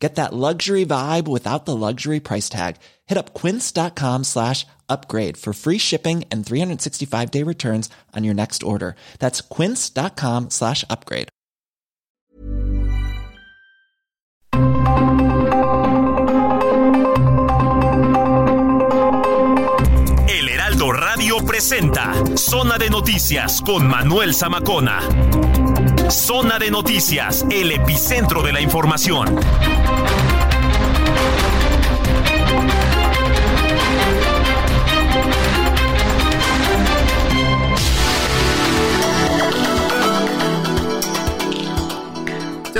Get that luxury vibe without the luxury price tag. Hit up quince.com slash upgrade for free shipping and 365 day returns on your next order. That's quince.com slash upgrade. El Heraldo Radio presenta Zona de Noticias con Manuel Zamacona. Zona de Noticias, el epicentro de la información.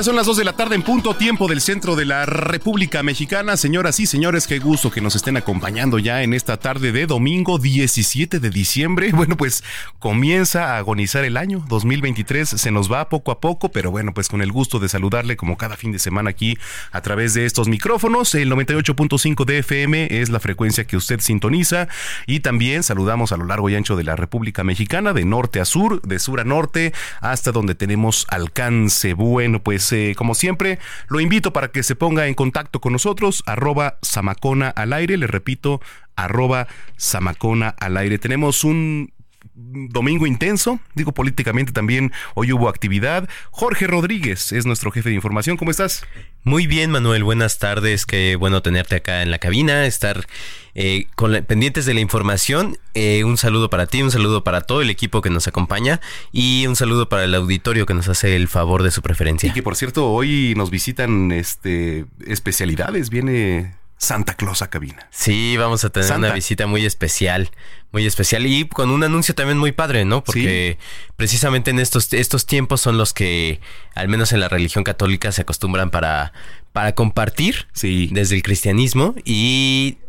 Son las 2 de la tarde en punto tiempo del centro de la República Mexicana. Señoras y señores, qué gusto que nos estén acompañando ya en esta tarde de domingo 17 de diciembre. Bueno, pues comienza a agonizar el año 2023. Se nos va poco a poco, pero bueno, pues con el gusto de saludarle como cada fin de semana aquí a través de estos micrófonos. El 98.5 de FM es la frecuencia que usted sintoniza y también saludamos a lo largo y ancho de la República Mexicana, de norte a sur, de sur a norte, hasta donde tenemos alcance. Bueno, pues eh, como siempre, lo invito para que se ponga en contacto con nosotros, arroba Samacona al aire, le repito, arroba Samacona al aire. Tenemos un domingo intenso, digo políticamente también, hoy hubo actividad. Jorge Rodríguez es nuestro jefe de información, ¿cómo estás? Muy bien, Manuel, buenas tardes, qué bueno tenerte acá en la cabina, estar eh, con pendientes de la información. Eh, un saludo para ti, un saludo para todo el equipo que nos acompaña y un saludo para el auditorio que nos hace el favor de su preferencia. Y que por cierto, hoy nos visitan este especialidades, viene Santa Claus a cabina. Sí, vamos a tener una visita muy especial, muy especial y con un anuncio también muy padre, ¿no? Porque precisamente en estos, estos tiempos son los que, al menos en la religión católica, se acostumbran para, para compartir sí. desde el cristianismo y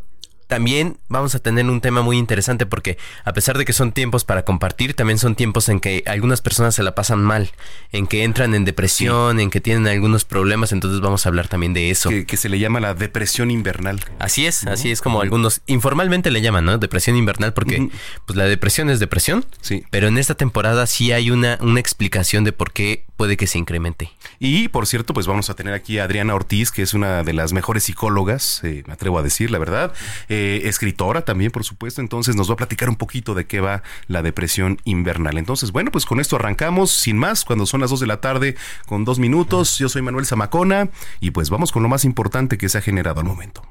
también vamos a tener un tema muy interesante porque a pesar de que son tiempos para compartir, también son tiempos en que algunas personas se la pasan mal, en que entran en depresión, en que tienen algunos problemas, entonces vamos a hablar también de eso. Que, se le llama la depresión invernal. Así es, así es como algunos informalmente le llaman, ¿no? Depresión invernal porque pues la depresión es depresión, sí. pero en esta temporada sí hay una, una explicación de por qué puede que se incremente. Y por cierto, pues vamos a tener aquí a Adriana Ortiz, que es una de las mejores psicólogas, eh, me atrevo a decir, la verdad. Eh, escritora también, por supuesto, entonces nos va a platicar un poquito de qué va la depresión invernal. Entonces, bueno, pues con esto arrancamos, sin más, cuando son las 2 de la tarde con dos minutos. Yo soy Manuel Zamacona y pues vamos con lo más importante que se ha generado al momento.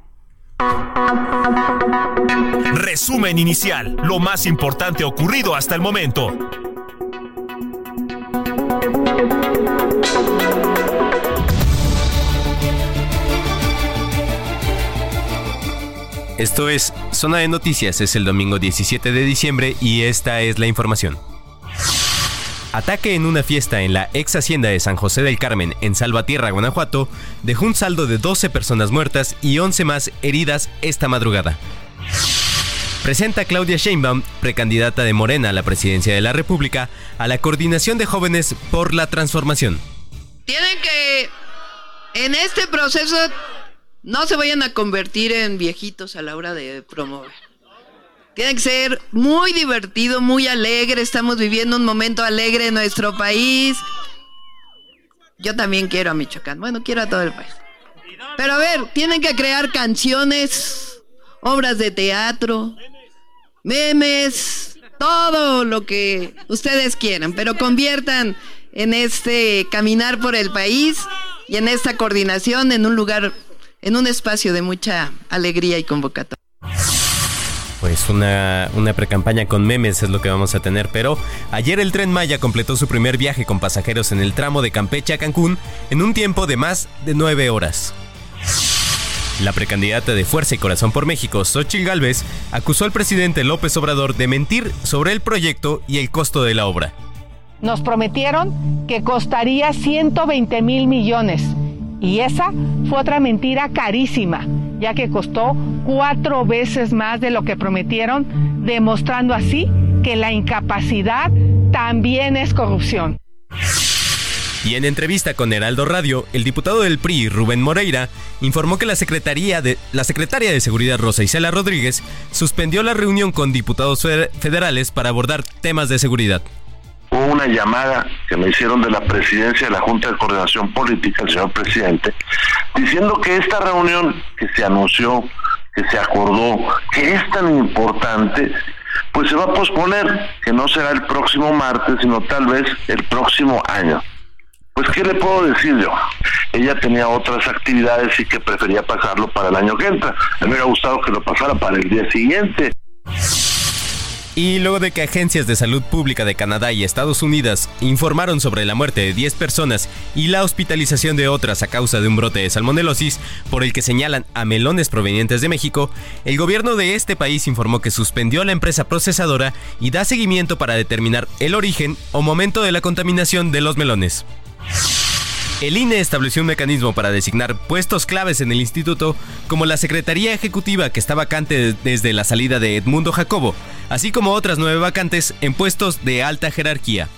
Resumen inicial, lo más importante ocurrido hasta el momento. Esto es Zona de Noticias, es el domingo 17 de diciembre y esta es la información. Ataque en una fiesta en la ex hacienda de San José del Carmen, en Salvatierra, Guanajuato, dejó un saldo de 12 personas muertas y 11 más heridas esta madrugada. Presenta Claudia Sheinbaum, precandidata de Morena a la presidencia de la República, a la Coordinación de Jóvenes por la Transformación. Tienen que, en este proceso, no se vayan a convertir en viejitos a la hora de promover. Tiene que ser muy divertido, muy alegre. Estamos viviendo un momento alegre en nuestro país. Yo también quiero a Michoacán. Bueno, quiero a todo el país. Pero a ver, tienen que crear canciones, obras de teatro, memes, todo lo que ustedes quieran, pero conviertan en este caminar por el país y en esta coordinación en un lugar en un espacio de mucha alegría y convocatoria. Pues una, una precampaña con memes es lo que vamos a tener, pero ayer el tren Maya completó su primer viaje con pasajeros en el tramo de Campeche a Cancún en un tiempo de más de nueve horas. La precandidata de Fuerza y Corazón por México, Xochitl Gálvez, acusó al presidente López Obrador de mentir sobre el proyecto y el costo de la obra. Nos prometieron que costaría 120 mil millones y esa fue otra mentira carísima, ya que costó cuatro veces más de lo que prometieron, demostrando así que la incapacidad también es corrupción. Y en entrevista con Heraldo Radio, el diputado del PRI, Rubén Moreira, informó que la, Secretaría de, la secretaria de Seguridad Rosa Isela Rodríguez suspendió la reunión con diputados federales para abordar temas de seguridad. Hubo una llamada que me hicieron de la presidencia de la Junta de Coordinación Política, el señor presidente, diciendo que esta reunión que se anunció, que se acordó, que es tan importante, pues se va a posponer, que no será el próximo martes, sino tal vez el próximo año. Pues, ¿qué le puedo decir yo? Ella tenía otras actividades y que prefería pasarlo para el año que entra. A mí me hubiera gustado que lo pasara para el día siguiente. Y luego de que agencias de salud pública de Canadá y Estados Unidos informaron sobre la muerte de 10 personas y la hospitalización de otras a causa de un brote de salmonelosis, por el que señalan a melones provenientes de México, el gobierno de este país informó que suspendió a la empresa procesadora y da seguimiento para determinar el origen o momento de la contaminación de los melones. El INE estableció un mecanismo para designar puestos claves en el instituto, como la Secretaría Ejecutiva que está vacante desde la salida de Edmundo Jacobo, así como otras nueve vacantes en puestos de alta jerarquía.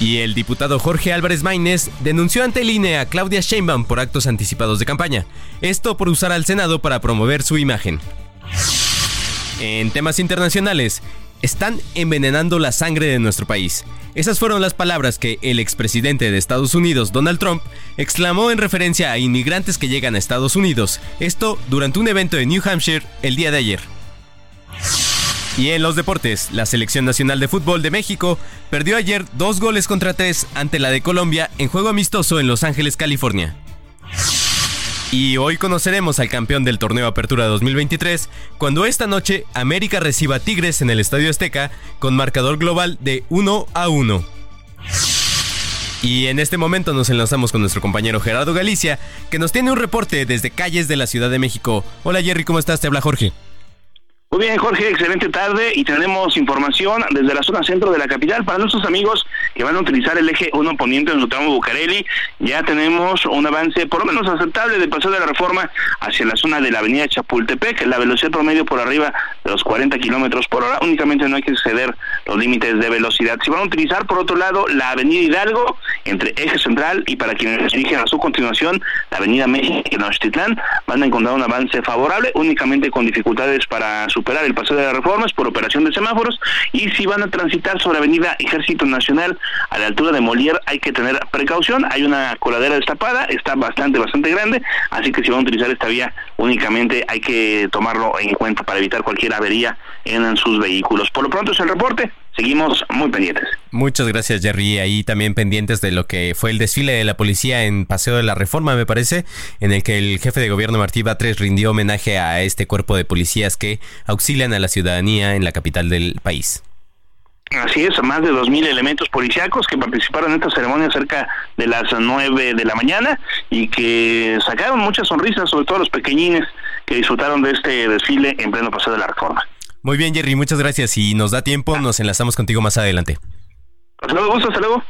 Y el diputado Jorge Álvarez Maínez denunció ante el INE a Claudia Sheinbaum por actos anticipados de campaña, esto por usar al Senado para promover su imagen. En temas internacionales, están envenenando la sangre de nuestro país. Esas fueron las palabras que el expresidente de Estados Unidos, Donald Trump, exclamó en referencia a inmigrantes que llegan a Estados Unidos, esto durante un evento en New Hampshire el día de ayer. Y en los deportes, la Selección Nacional de Fútbol de México perdió ayer dos goles contra tres ante la de Colombia en juego amistoso en Los Ángeles, California. Y hoy conoceremos al campeón del torneo Apertura 2023 cuando esta noche América reciba Tigres en el Estadio Azteca con marcador global de 1 a 1. Y en este momento nos enlazamos con nuestro compañero Gerardo Galicia, que nos tiene un reporte desde calles de la Ciudad de México. Hola Jerry, ¿cómo estás? Te habla Jorge. Muy bien, Jorge, excelente tarde y tenemos información desde la zona centro de la capital para nuestros amigos que van a utilizar el eje 1 poniente en su tramo Bucareli. Ya tenemos un avance por lo menos aceptable del paso de la reforma hacia la zona de la avenida Chapultepec, la velocidad promedio por arriba de los 40 kilómetros por hora. Únicamente no hay que exceder los límites de velocidad. Si van a utilizar, por otro lado, la avenida Hidalgo entre eje central y para quienes se dirigen a su continuación, la avenida México y Nochtitlán, van a encontrar un avance favorable, únicamente con dificultades para su superar el paso de las reformas por operación de semáforos y si van a transitar sobre Avenida Ejército Nacional a la altura de Molière hay que tener precaución, hay una coladera destapada, está bastante, bastante grande, así que si van a utilizar esta vía únicamente hay que tomarlo en cuenta para evitar cualquier avería en sus vehículos. Por lo pronto es el reporte, seguimos muy pendientes. Muchas gracias, Jerry. Ahí también pendientes de lo que fue el desfile de la policía en Paseo de la Reforma, me parece, en el que el jefe de gobierno Martí Batres rindió homenaje a este cuerpo de policías que auxilian a la ciudadanía en la capital del país. Así es, más de 2.000 elementos policíacos que participaron en esta ceremonia cerca de las 9 de la mañana y que sacaron muchas sonrisas, sobre todo los pequeñines que disfrutaron de este desfile en pleno Paseo de la Reforma. Muy bien, Jerry, muchas gracias. Si nos da tiempo, nos enlazamos contigo más adelante. Hasta luego, gusto, hasta luego.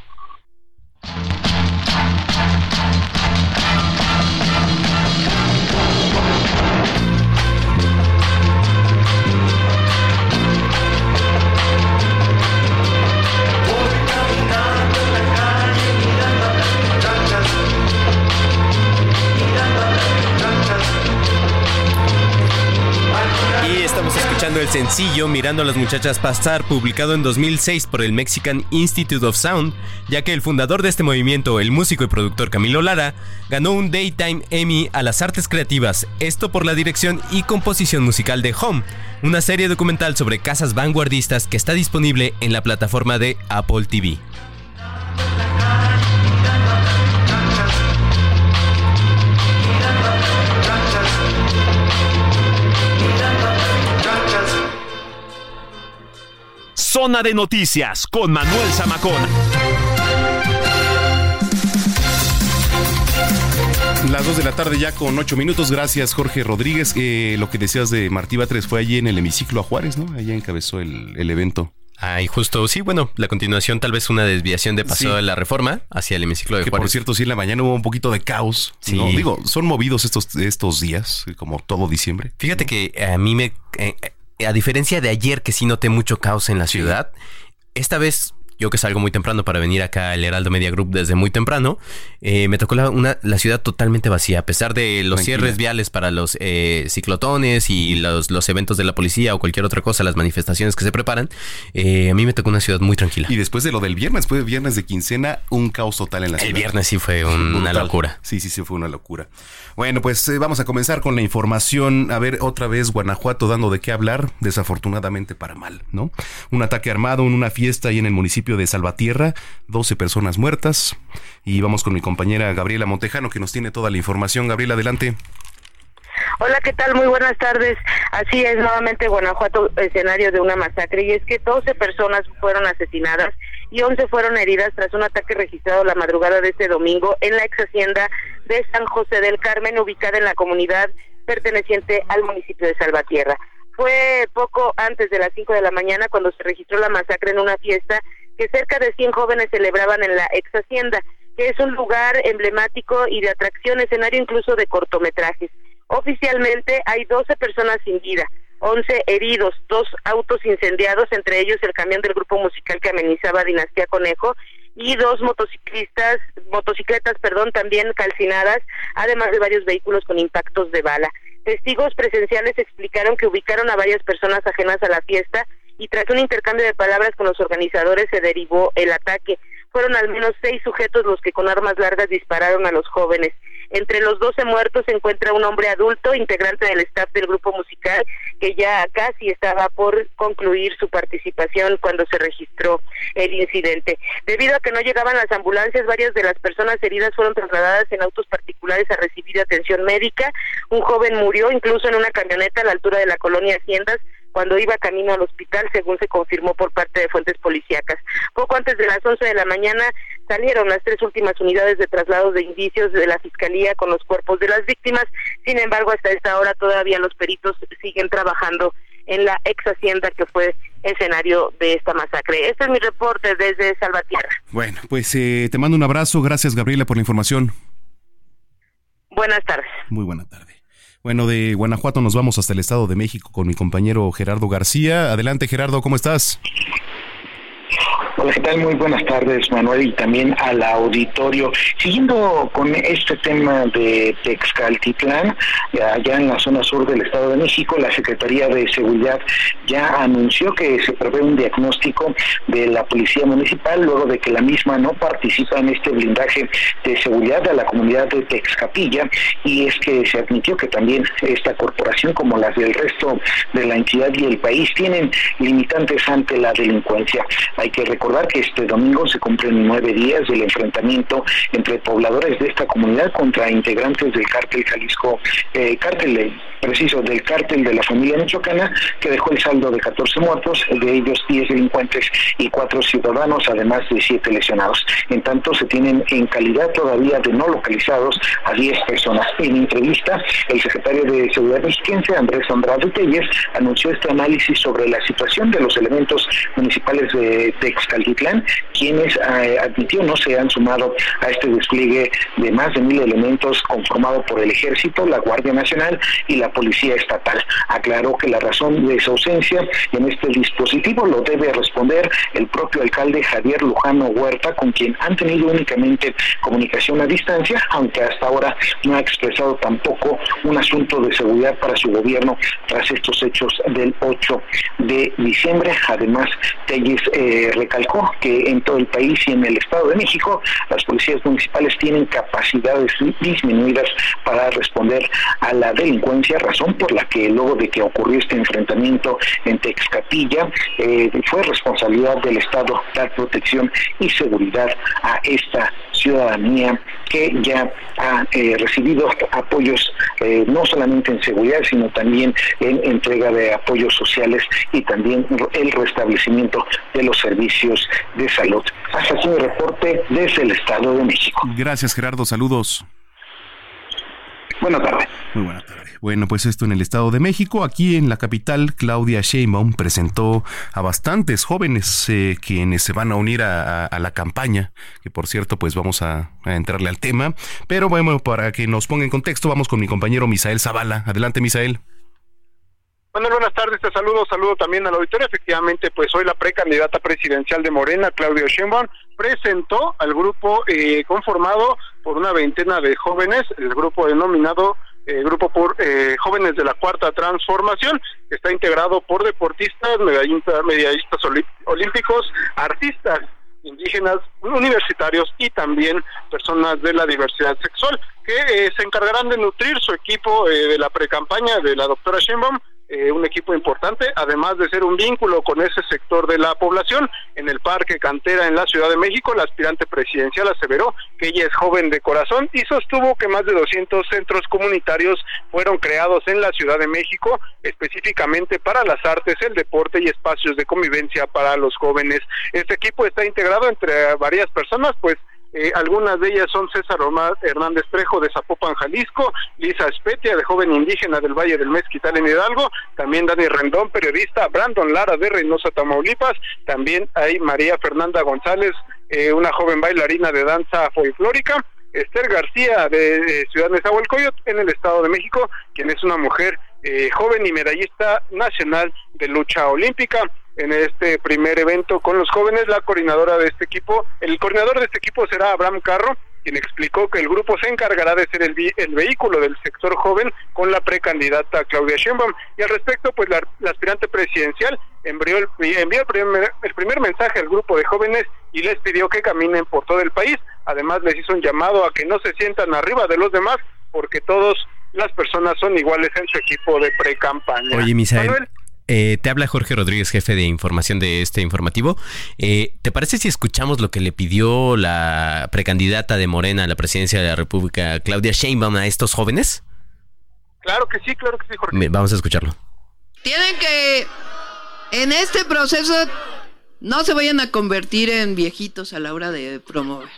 El sencillo Mirando a las muchachas pasar, publicado en 2006 por el Mexican Institute of Sound, ya que el fundador de este movimiento, el músico y productor Camilo Lara, ganó un Daytime Emmy a las artes creativas, esto por la dirección y composición musical de Home, una serie documental sobre casas vanguardistas que está disponible en la plataforma de Apple TV. Zona de Noticias con Manuel Zamacón. Las 2 de la tarde ya con 8 minutos. Gracias, Jorge Rodríguez. Eh, lo que decías de Martí Batres fue allí en el hemiciclo a Juárez, ¿no? Allá encabezó el, evento. Ah, y justo, sí, bueno, la continuación tal vez una desviación de paso de la reforma hacia el hemiciclo de que, Juárez. Por cierto, sí, en la mañana hubo un poquito de caos. Sí. Digo, son movidos estos, estos días, como todo diciembre. Fíjate que a mí me... Eh, a diferencia de ayer que sí noté mucho caos en la ciudad, esta vez yo que salgo muy temprano para venir acá al Heraldo Media Group desde muy temprano, eh, me tocó la, una, la ciudad totalmente vacía, a pesar de los cierres viales para los eh, ciclotones y los, los, eventos de la policía o cualquier otra cosa, las manifestaciones que se preparan, eh, a mí me tocó una ciudad muy tranquila. Y después de lo del viernes, después del viernes de quincena, un caos total en la ciudad. El viernes sí fue una locura. Sí, sí, sí, fue una locura. Bueno, pues vamos a comenzar con la información. A ver, otra vez Guanajuato dando de qué hablar, desafortunadamente para mal, ¿no? Un ataque armado en una fiesta ahí en el municipio de Salvatierra, 12 personas muertas. Y vamos con mi compañera Gabriela Montejano que nos tiene toda la información. Gabriela, adelante. Hola, ¿qué tal? Muy buenas tardes. Así es, nuevamente Guanajuato, escenario de una masacre, y es que 12 personas fueron asesinadas y 11 fueron heridas tras un ataque registrado la madrugada de este domingo en la ex hacienda de San José del Carmen, ubicada en la comunidad perteneciente al municipio de Salvatierra. Fue poco antes de las 5 de la mañana cuando se registró la masacre en una fiesta que cerca de 100 jóvenes celebraban en la ex hacienda, que es un lugar emblemático y de atracción, escenario incluso de cortometrajes. Oficialmente hay 12 personas sin vida, 11 heridos, dos autos incendiados, entre ellos el camión del grupo musical que amenizaba Dinastía Conejo y dos motociclistas, motocicletas, perdón, también calcinadas, además de varios vehículos con impactos de bala. Testigos presenciales explicaron que ubicaron a varias personas ajenas a la fiesta y tras un intercambio de palabras con los organizadores se derivó el ataque. Fueron al menos seis sujetos los que con armas largas dispararon a los jóvenes. Entre los doce muertos se encuentra un hombre adulto, integrante del staff del grupo musical, que ya casi estaba por concluir su participación cuando se registró el incidente. Debido a que no llegaban las ambulancias, varias de las personas heridas fueron trasladadas en autos particulares a recibir atención médica. Un joven murió incluso en una camioneta a la altura de la colonia Haciendas cuando iba camino al hospital, según se confirmó por parte de fuentes policíacas. Poco antes de las 11 de la mañana salieron las tres últimas unidades de traslados de indicios de la Fiscalía con los cuerpos de las víctimas. Sin embargo, hasta esta hora todavía los peritos siguen trabajando en la ex hacienda que fue escenario de esta masacre. Este es mi reporte desde Salvatierra. Bueno, pues eh, te mando un abrazo. Gracias, Gabriela, por la información. Buenas tardes. Muy buena tarde. Bueno, de Guanajuato nos vamos hasta el Estado de México con mi compañero Gerardo García. Adelante, Gerardo, ¿cómo estás? Hola, ¿qué tal? Muy buenas tardes, Manuel, y también al auditorio. Siguiendo con este tema de Texcaltitlán, allá en la zona sur del Estado de México, la Secretaría de Seguridad ya anunció que se prevé un diagnóstico de la Policía Municipal luego de que la misma no participa en este blindaje de seguridad de la comunidad de Texcapilla y es que se admitió que también esta corporación, como las del resto de la entidad y el país, tienen limitantes ante la delincuencia. Hay que recordar que este domingo se cumplen nueve días del enfrentamiento entre pobladores de esta comunidad contra integrantes del cártel Jalisco, eh, cártel preciso del cártel de la familia michoacana, que dejó el saldo de 14 muertos, de ellos 10 delincuentes y 4 ciudadanos, además de 7 lesionados. En tanto, se tienen en calidad todavía de no localizados a 10 personas. En entrevista, el secretario de Seguridad Mexiquense, Andrés Andrade Telles, anunció este análisis sobre la situación de los elementos municipales de Texcaltitlán, quienes eh, admitió no se han sumado a este despliegue de más de mil elementos conformado por el Ejército, la Guardia Nacional y la Policía Estatal. Aclaró que la razón de su ausencia en este dispositivo lo debe responder el propio alcalde Javier Lujano Huerta, con quien han tenido únicamente comunicación a distancia, aunque hasta ahora no ha expresado tampoco un asunto de seguridad para su gobierno tras estos hechos del 8 de diciembre. Además, Telles eh, recalcó que en todo el país y en el Estado de México las policías municipales tienen capacidades disminuidas para responder a la delincuencia, razón por la que luego de que ocurrió este enfrentamiento en Texcapilla, eh, fue responsabilidad del Estado dar protección y seguridad a esta ciudadanía que ya ha eh, recibido apoyos eh, no solamente en seguridad, sino también en entrega de apoyos sociales y también el restablecimiento de los servicios de salud. Hasta aquí mi reporte desde el Estado de México. Gracias, Gerardo. Saludos. Buenas tardes. Muy buena tarde. Bueno, pues esto en el Estado de México. Aquí en la capital, Claudia Sheinbaum presentó a bastantes jóvenes eh, quienes se van a unir a, la campaña, que por cierto, pues vamos a, a, entrarle al tema. Pero bueno, para que nos ponga en contexto, vamos con mi compañero Misael Zavala. Adelante, Misael. Manuel, buenas tardes, te saludo, saludo también al auditorio. Efectivamente, pues hoy la precandidata presidencial de Morena, Claudia Sheinbaum, presentó al grupo eh, conformado por una veintena de jóvenes, el grupo denominado eh, Grupo por eh, Jóvenes de la Cuarta Transformación, que está integrado por deportistas, medallistas, medallistas olímpicos, artistas indígenas, universitarios y también personas de la diversidad sexual, que eh, se encargarán de nutrir su equipo eh, de la precampaña de la doctora Sheinbaum eh, un equipo importante, además de ser un vínculo con ese sector de la población. En el Parque Cantera en la Ciudad de México, la aspirante presidencial aseveró que ella es joven de corazón y sostuvo que más de 200 centros comunitarios fueron creados en la Ciudad de México específicamente para las artes, el deporte y espacios de convivencia para los jóvenes. Este equipo está integrado entre varias personas, pues eh, algunas de ellas son César Omar Hernández Trejo de Zapopan, Jalisco, Lisa Espetia de Joven Indígena del Valle del Mezquital en Hidalgo, también Dani Rendón, periodista, Brandon Lara de Reynosa, Tamaulipas, también hay María Fernanda González, eh, una joven bailarina de danza folclórica, Esther García de, Ciudad de Zahualcoyot en el Estado de México, quien es una mujer eh, joven y medallista nacional de lucha olímpica en este primer evento con los jóvenes. La coordinadora de este equipo, el coordinador de este equipo será Abraham Carro, quien explicó que el grupo se encargará de ser el, el vehículo del sector joven con la precandidata Claudia Sheinbaum. Y al respecto, pues la, aspirante presidencial envió, el, envió el, primer, el primer mensaje al grupo de jóvenes y les pidió que caminen por todo el país. Además, les hizo un llamado a que no se sientan arriba de los demás, porque todas las personas son iguales en su equipo de pre-campaña. Oye, Misael, eh, te habla Jorge Rodríguez, jefe de información de este informativo. Eh, ¿Te parece si escuchamos lo que le pidió la precandidata de Morena a la presidencia de la República, Claudia Sheinbaum, a estos jóvenes? Claro que sí, claro que sí, Jorge. Vamos a escucharlo. Tienen que, en este proceso, no se vayan a convertir en viejitos a la hora de promover.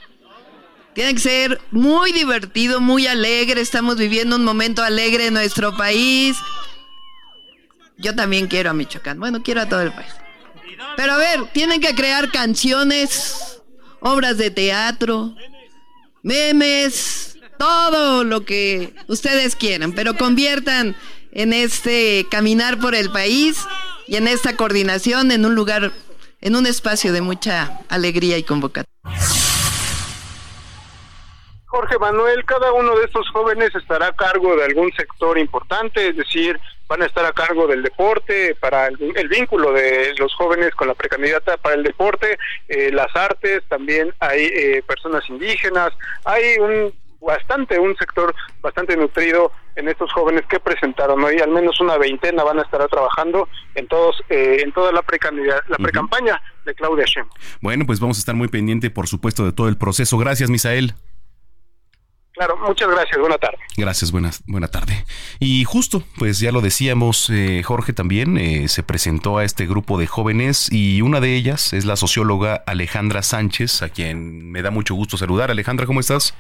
Tiene que ser muy divertido, muy alegre. Estamos viviendo un momento alegre en nuestro país. Yo también quiero a Michoacán. Bueno, quiero a todo el país. Pero a ver, tienen que crear canciones, obras de teatro, memes, todo lo que ustedes quieran, pero conviertan en este caminar por el país y en esta coordinación en un lugar, en un espacio de mucha alegría y convocatoria. Jorge Manuel, cada uno de estos jóvenes estará a cargo de algún sector importante, es decir, van a estar a cargo del deporte, para el, vínculo de los jóvenes con la precandidata para el deporte, eh, las artes, también hay eh, personas indígenas, hay un bastante, un sector bastante nutrido en estos jóvenes que presentaron hoy, al menos una veintena van a estar trabajando en todos, eh, en toda la precampaña la precampaña de Claudia Shem. Bueno, pues vamos a estar muy pendiente, por supuesto, de todo el proceso. Gracias, Misael. Claro, muchas gracias. Buena tarde. Gracias, buena, buena tarde. Y justo, pues ya lo decíamos, eh, Jorge también eh, se presentó a este grupo de jóvenes y una de ellas es la socióloga Alejandra Sánchez, a quien me da mucho gusto saludar. Alejandra, ¿cómo estás?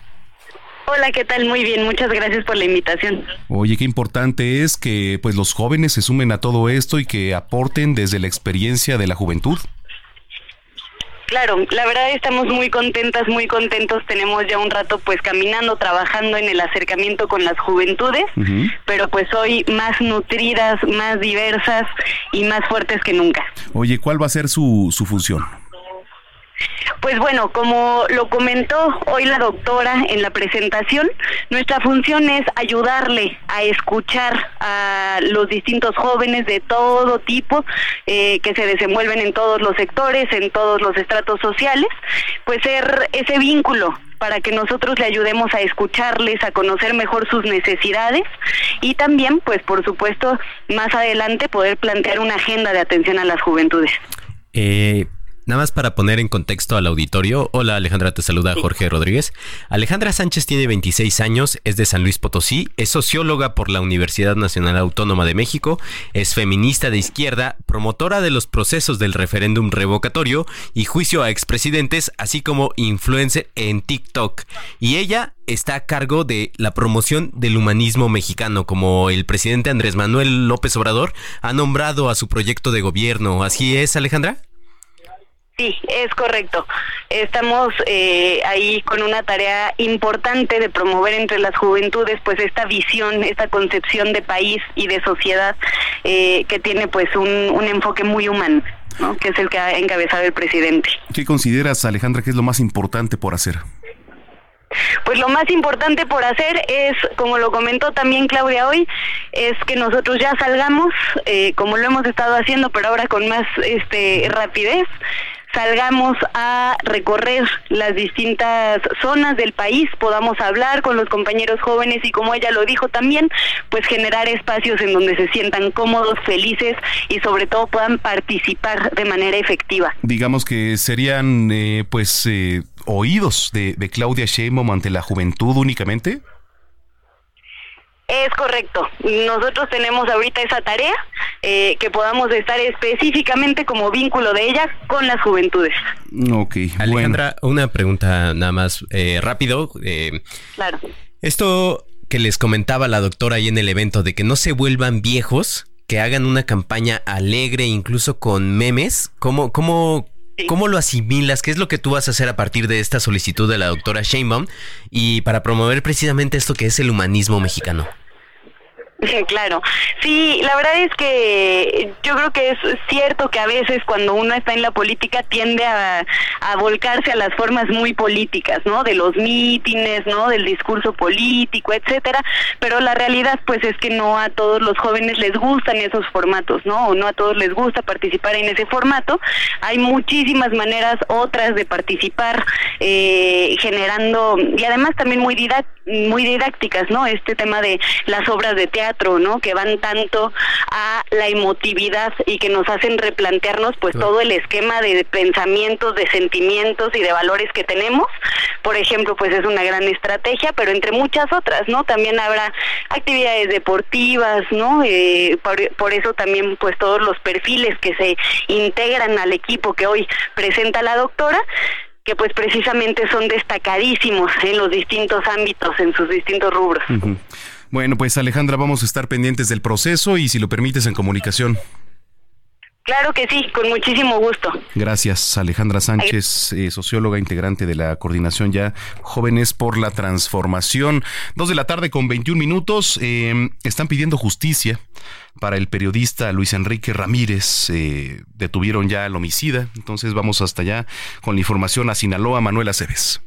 Hola, ¿qué tal? Muy bien, muchas gracias por la invitación. Oye, qué importante es que pues los jóvenes se sumen a todo esto y que aporten desde la experiencia de la juventud. Claro, la verdad estamos muy contentas, muy contentos. Tenemos ya un rato pues caminando, trabajando en el acercamiento con las juventudes, pero pues hoy más nutridas, más diversas y más fuertes que nunca. Oye, ¿cuál va a ser su, su función? Pues bueno, como lo comentó hoy la doctora en la presentación, nuestra función es ayudarle a escuchar a los distintos jóvenes de todo tipo eh, que se desenvuelven en todos los sectores, en todos los estratos sociales, pues ser ese vínculo para que nosotros le ayudemos a escucharles, a conocer mejor sus necesidades y también, pues por supuesto, más adelante poder plantear una agenda de atención a las juventudes. Eh, Nada más para poner en contexto al auditorio. Hola Alejandra, te saluda Jorge Rodríguez. Alejandra Sánchez tiene 26 años, es de San Luis Potosí, es socióloga por la Universidad Nacional Autónoma de México, es feminista de izquierda, promotora de los procesos del referéndum revocatorio y juicio a expresidentes, así como influencer en TikTok. Y ella está a cargo de la promoción del humanismo mexicano, como el presidente Andrés Manuel López Obrador ha nombrado a su proyecto de gobierno. ¿Así es, Alejandra? Sí, es correcto. Estamos eh, ahí con una tarea importante de promover entre las juventudes pues esta visión, esta concepción de país y de sociedad eh, que tiene pues un, un enfoque muy humano, ¿no? que es el que ha encabezado el presidente. ¿Qué consideras, Alejandra, que es lo más importante por hacer? Pues lo más importante por hacer es, como lo comentó también Claudia hoy, es que nosotros ya salgamos, eh, como lo hemos estado haciendo, pero ahora con más este rapidez, salgamos a recorrer las distintas zonas del país, podamos hablar con los compañeros jóvenes y como ella lo dijo también, pues generar espacios en donde se sientan cómodos, felices y sobre todo puedan participar de manera efectiva. Digamos que serían eh, pues eh, oídos de, de Claudia Sheinbaum ante la juventud únicamente. Es correcto. Nosotros tenemos ahorita esa tarea, eh, que podamos estar específicamente como vínculo de ella con las juventudes. Ok, Alejandra, una pregunta nada más eh, rápido. Eh, Claro. esto que les comentaba la doctora ahí en el evento de que no se vuelvan viejos, que hagan una campaña alegre, incluso con memes, ¿cómo, cómo, cómo lo asimilas? ¿Qué es lo que tú vas a hacer a partir de esta solicitud de la doctora Sheinbaum y para promover precisamente esto que es el humanismo mexicano? Claro, sí, la verdad es que yo creo que es cierto que a veces cuando uno está en la política tiende a, volcarse a las formas muy políticas, ¿no? De los mítines, ¿no? Del discurso político, etcétera, pero la realidad pues es que no a todos los jóvenes les gustan esos formatos, ¿no? O no a todos les gusta participar en ese formato. Hay muchísimas maneras otras de participar, eh, generando, y además también muy didácticas, ¿no? Este tema de las obras de teatro, ¿no? Que van tanto a la emotividad y que nos hacen replantearnos pues todo el esquema de pensamientos, de sentimientos y de valores que tenemos. Por ejemplo, pues es una gran estrategia, pero entre muchas otras, ¿no? También habrá actividades deportivas, ¿no? Eh, por, por eso también pues todos los perfiles que se integran al equipo que hoy presenta la doctora que pues precisamente son destacadísimos en los distintos ámbitos, en sus distintos rubros. Ujú. Bueno, pues Alejandra, vamos a estar pendientes del proceso y si lo permites en comunicación. Claro que sí, con muchísimo gusto. Gracias, Alejandra Sánchez, eh, socióloga integrante de la coordinación ya Jóvenes por la Transformación. Dos de la tarde con 21 minutos. eh, están pidiendo justicia para el periodista Luis Enrique Ramírez. eh, detuvieron ya al homicida. Entonces vamos hasta allá con la información a Sinaloa, Manuel Aceves.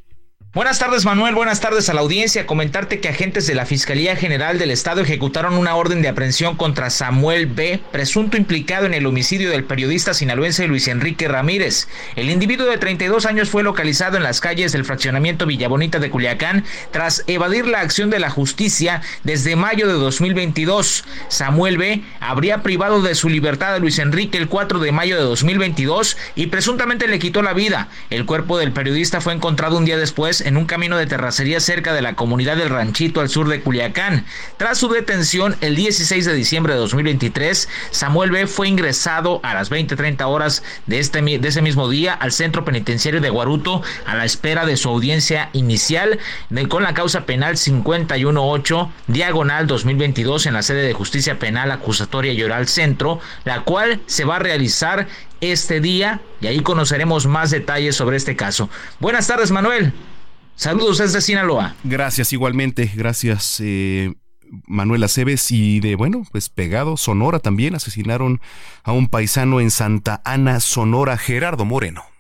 Buenas tardes Manuel, buenas tardes a la audiencia. Comentarte que agentes de la Fiscalía General del Estado ejecutaron una orden de aprehensión contra Samuel B., presunto implicado en el homicidio del periodista sinaloense Luis Enrique Ramírez. El individuo de 32 años fue localizado en las calles del fraccionamiento Villabonita de Culiacán tras evadir la acción de la justicia desde mayo de 2022. Samuel B. habría privado de su libertad a Luis Enrique el 4 de mayo de 2022 y presuntamente le quitó la vida. El cuerpo del periodista fue encontrado un día después en un camino de terracería cerca de la comunidad del Ranchito al sur de Culiacán. Tras su detención el 16 de diciembre de 2023, Samuel B. fue ingresado a las 20:30 horas de, este, de ese mismo día al centro penitenciario de Guaruto a la espera de su audiencia inicial de- con la causa penal 518 diagonal 2022 en la sede de justicia penal acusatoria y oral centro, la cual se va a realizar este día y ahí conoceremos más detalles sobre este caso. Buenas tardes, Manuel. Saludos desde Sinaloa. Gracias igualmente, gracias eh, Manuel Aceves y de bueno, pues pegado, Sonora también asesinaron a un paisano en Santa Ana, Sonora, Gerardo Moreno.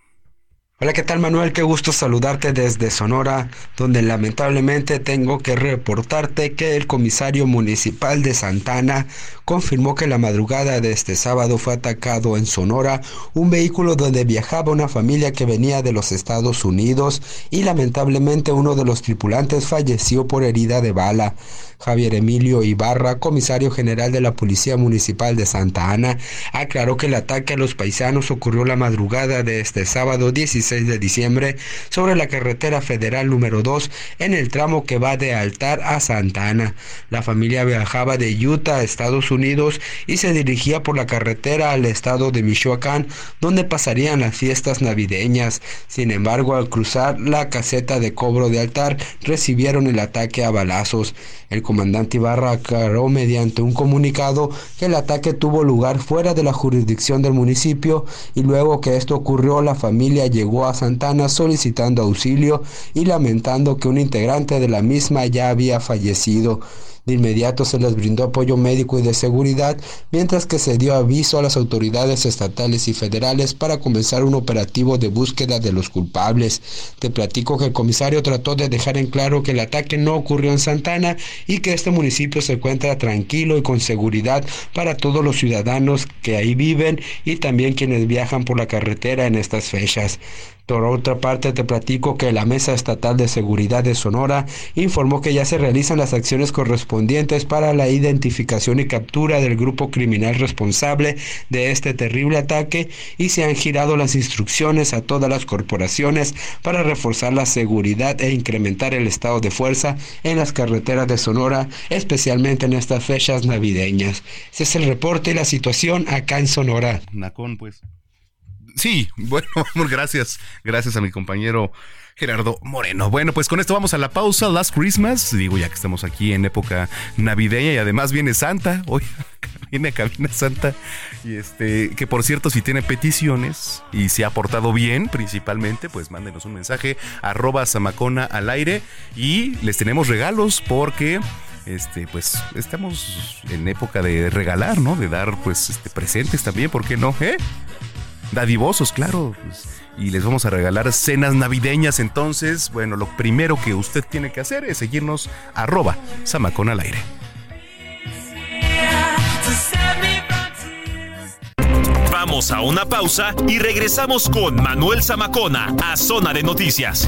Hola, ¿qué tal Manuel? Qué gusto saludarte desde Sonora, donde lamentablemente tengo que reportarte que el comisario municipal de Santana confirmó que la madrugada de este sábado fue atacado en Sonora un vehículo donde viajaba una familia que venía de los Estados Unidos y lamentablemente uno de los tripulantes falleció por herida de bala. Javier Emilio Ibarra, comisario general de la Policía Municipal de Santa Ana, aclaró que el ataque a los paisanos ocurrió la madrugada de este sábado 16 6 de diciembre sobre la carretera federal número 2 en el tramo que va de Altar a Santa Ana. La familia viajaba de Utah a Estados Unidos y se dirigía por la carretera al estado de Michoacán, donde pasarían las fiestas navideñas. Sin embargo, al cruzar la caseta de cobro de Altar, recibieron el ataque a balazos. El comandante Ibarra aclaró mediante un comunicado que el ataque tuvo lugar fuera de la jurisdicción del municipio y luego que esto ocurrió la familia a Santana solicitando auxilio y lamentando que un integrante de la misma ya había fallecido. De inmediato se les brindó apoyo médico y de seguridad, mientras que se dio aviso a las autoridades estatales y federales para comenzar un operativo de búsqueda de los culpables. Te platico que el comisario trató de dejar en claro que el ataque no ocurrió en Santana y que este municipio se encuentra tranquilo y con seguridad para todos los ciudadanos que ahí viven y también quienes viajan por la carretera en estas fechas. Por otra parte, te platico que la Mesa Estatal de Seguridad de Sonora informó que ya se realizan las acciones correspondientes para la identificación y captura del grupo criminal responsable de este terrible ataque y se han girado las instrucciones a todas las corporaciones para reforzar la seguridad e incrementar el estado de fuerza en las carreteras de Sonora, especialmente en estas fechas navideñas. Ese es el reporte y la situación acá en Sonora. Nacón, pues. Sí, bueno, gracias. Gracias a mi compañero Gerardo Moreno. Bueno, pues con esto vamos a la pausa. Last Christmas. Digo, ya que estamos aquí en época navideña y además viene Santa. Hoy viene a Cabina Santa. Y este, que por cierto, si tiene peticiones y se ha portado bien, principalmente, pues mándenos un mensaje. Arroba Samacona al aire. Y les tenemos regalos porque este, pues estamos en época de regalar, ¿no? De dar, pues, este, presentes también, ¿por qué no? ¿Eh? Dadivosos, claro. Pues, y les vamos a regalar cenas navideñas. Entonces, bueno, lo primero que usted tiene que hacer es seguirnos arroba Samacón al aire. Vamos a una pausa y regresamos con Manuel Zamacona a Zona de Noticias.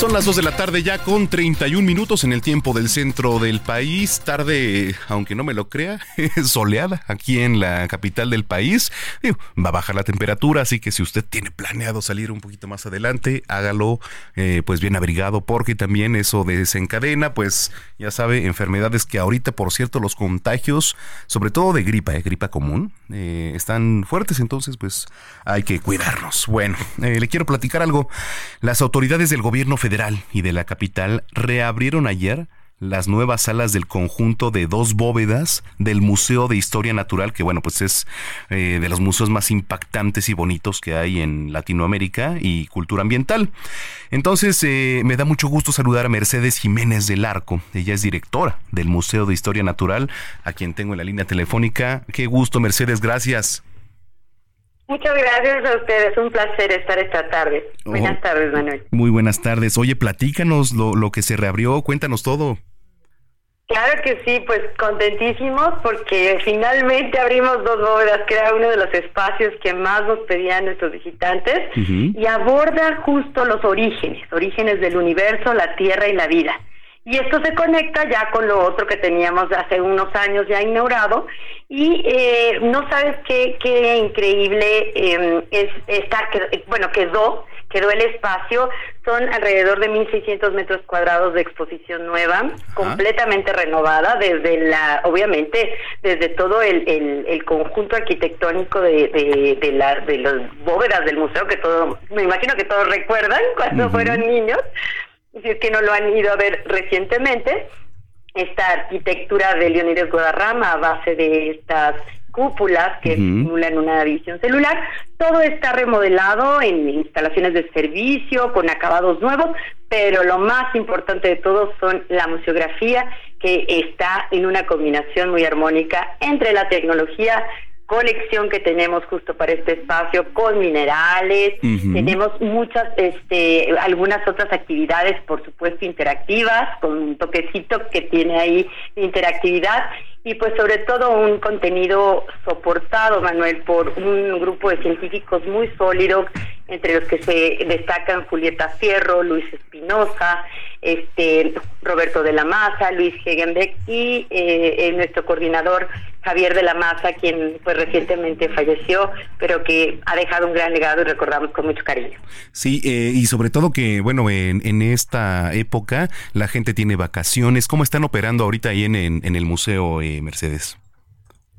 Son las 2 de la tarde ya con 31 minutos en el tiempo del centro del país. Tarde, aunque no me lo crea, soleada aquí en la capital del país. va a bajar la temperatura, así que si usted tiene planeado salir un poquito más adelante, hágalo eh, pues bien abrigado porque también eso desencadena, pues ya sabe, enfermedades que ahorita, por cierto, los contagios, sobre todo de gripa, eh, gripa común, eh, están fuertes, entonces pues hay que cuidarnos. Bueno, le quiero platicar algo. Las autoridades del gobierno federal Y de la capital reabrieron ayer las nuevas salas del conjunto de dos bóvedas del Museo de Historia Natural, que bueno, pues es eh, de los museos más impactantes y bonitos que hay en Latinoamérica y cultura ambiental. Entonces, eh, me da mucho gusto saludar a Mercedes Jiménez del Arco. Ella es directora del Museo de Historia Natural, a quien tengo en la línea telefónica. Qué gusto, Mercedes, gracias. Muchas gracias a ustedes, un placer estar esta tarde. Buenas oh, tardes, Manuel. Muy buenas tardes. Oye, platícanos lo, lo que se reabrió, cuéntanos todo. Claro que sí, pues contentísimos porque finalmente abrimos dos bóvedas, que era uno de los espacios que más nos pedían nuestros visitantes y aborda justo los orígenes, orígenes del universo, la tierra y la vida. Y esto se conecta ya con lo otro que teníamos hace unos años ya inaugurado. Y eh, no sabes qué, qué increíble eh, es esta, bueno, quedó, quedó el espacio. Son alrededor de 1.600 metros cuadrados de exposición nueva, completamente renovada, desde la, obviamente, desde todo el, el, conjunto arquitectónico de, de, de, la, de las bóvedas del museo, que todo, me imagino que todos recuerdan cuando fueron niños si es que no lo han ido a ver recientemente, esta arquitectura de Leonidas Guadarrama a base de estas cúpulas que simulan una visión celular, todo está remodelado en instalaciones de servicio, con acabados nuevos, pero lo más importante de todo son la museografía, que está en una combinación muy armónica entre la tecnología colección que tenemos justo para este espacio con minerales, tenemos muchas, este, algunas otras actividades, por supuesto, interactivas, con un toquecito que tiene ahí interactividad. Y pues sobre todo un contenido soportado, Manuel, por un grupo de científicos muy sólidos, entre los que se destacan Julieta Fierro, Luis Espinosa, este Roberto de la Maza, Luis Hegenbeck y eh, nuestro coordinador Javier de la Maza, quien pues recientemente falleció, pero que ha dejado un gran legado y recordamos con mucho cariño. Sí, eh, y sobre todo que, bueno, en, en, esta época la gente tiene vacaciones. ¿Cómo están operando ahorita ahí en, en, el museo, eh, Mercedes?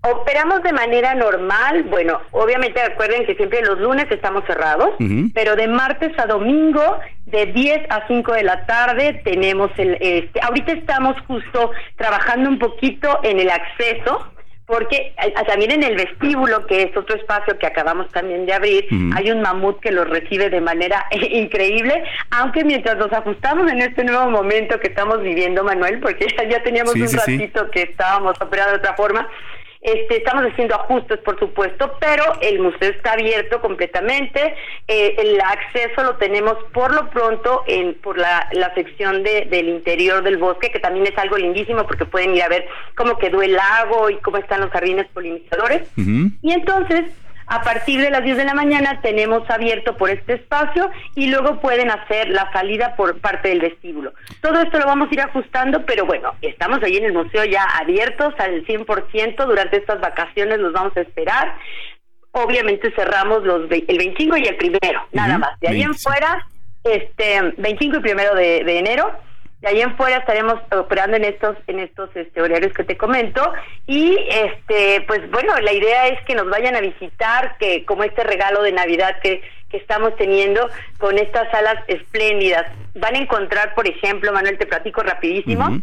Operamos de manera normal, bueno, obviamente recuerden que siempre los lunes estamos cerrados, pero de martes a domingo, de 10 a 5 de la tarde, tenemos el, este, ahorita estamos justo trabajando un poquito en el acceso, porque eh, también en el vestíbulo, que es otro espacio que acabamos también de abrir, hay un mamut que los recibe de manera increíble, aunque mientras nos ajustamos en este nuevo momento que estamos viviendo, Manuel, porque ya, teníamos un ratito que estábamos operando de otra forma, este, estamos haciendo ajustes, por supuesto, pero el museo está abierto completamente. Eh, el acceso lo tenemos por lo pronto en por la, la sección de, del interior del bosque, que también es algo lindísimo porque pueden ir a ver cómo quedó el lago y cómo están los jardines polinizadores. Y entonces a partir de las 10 de la mañana tenemos abierto por este espacio y luego pueden hacer la salida por parte del vestíbulo. Todo esto lo vamos a ir ajustando, pero bueno, estamos ahí en el museo ya abiertos al 100%. Durante estas vacaciones los vamos a esperar. Obviamente cerramos los el 25 y el primero, nada más. De ahí en fuera, este 25 y primero de, de enero de ahí en fuera estaremos operando en estos en estos este, horarios que te comento. Y este pues bueno la idea es que nos vayan a visitar que como este regalo de navidad que que estamos teniendo con estas salas espléndidas. Van a encontrar por ejemplo Manuel te platico rapidísimo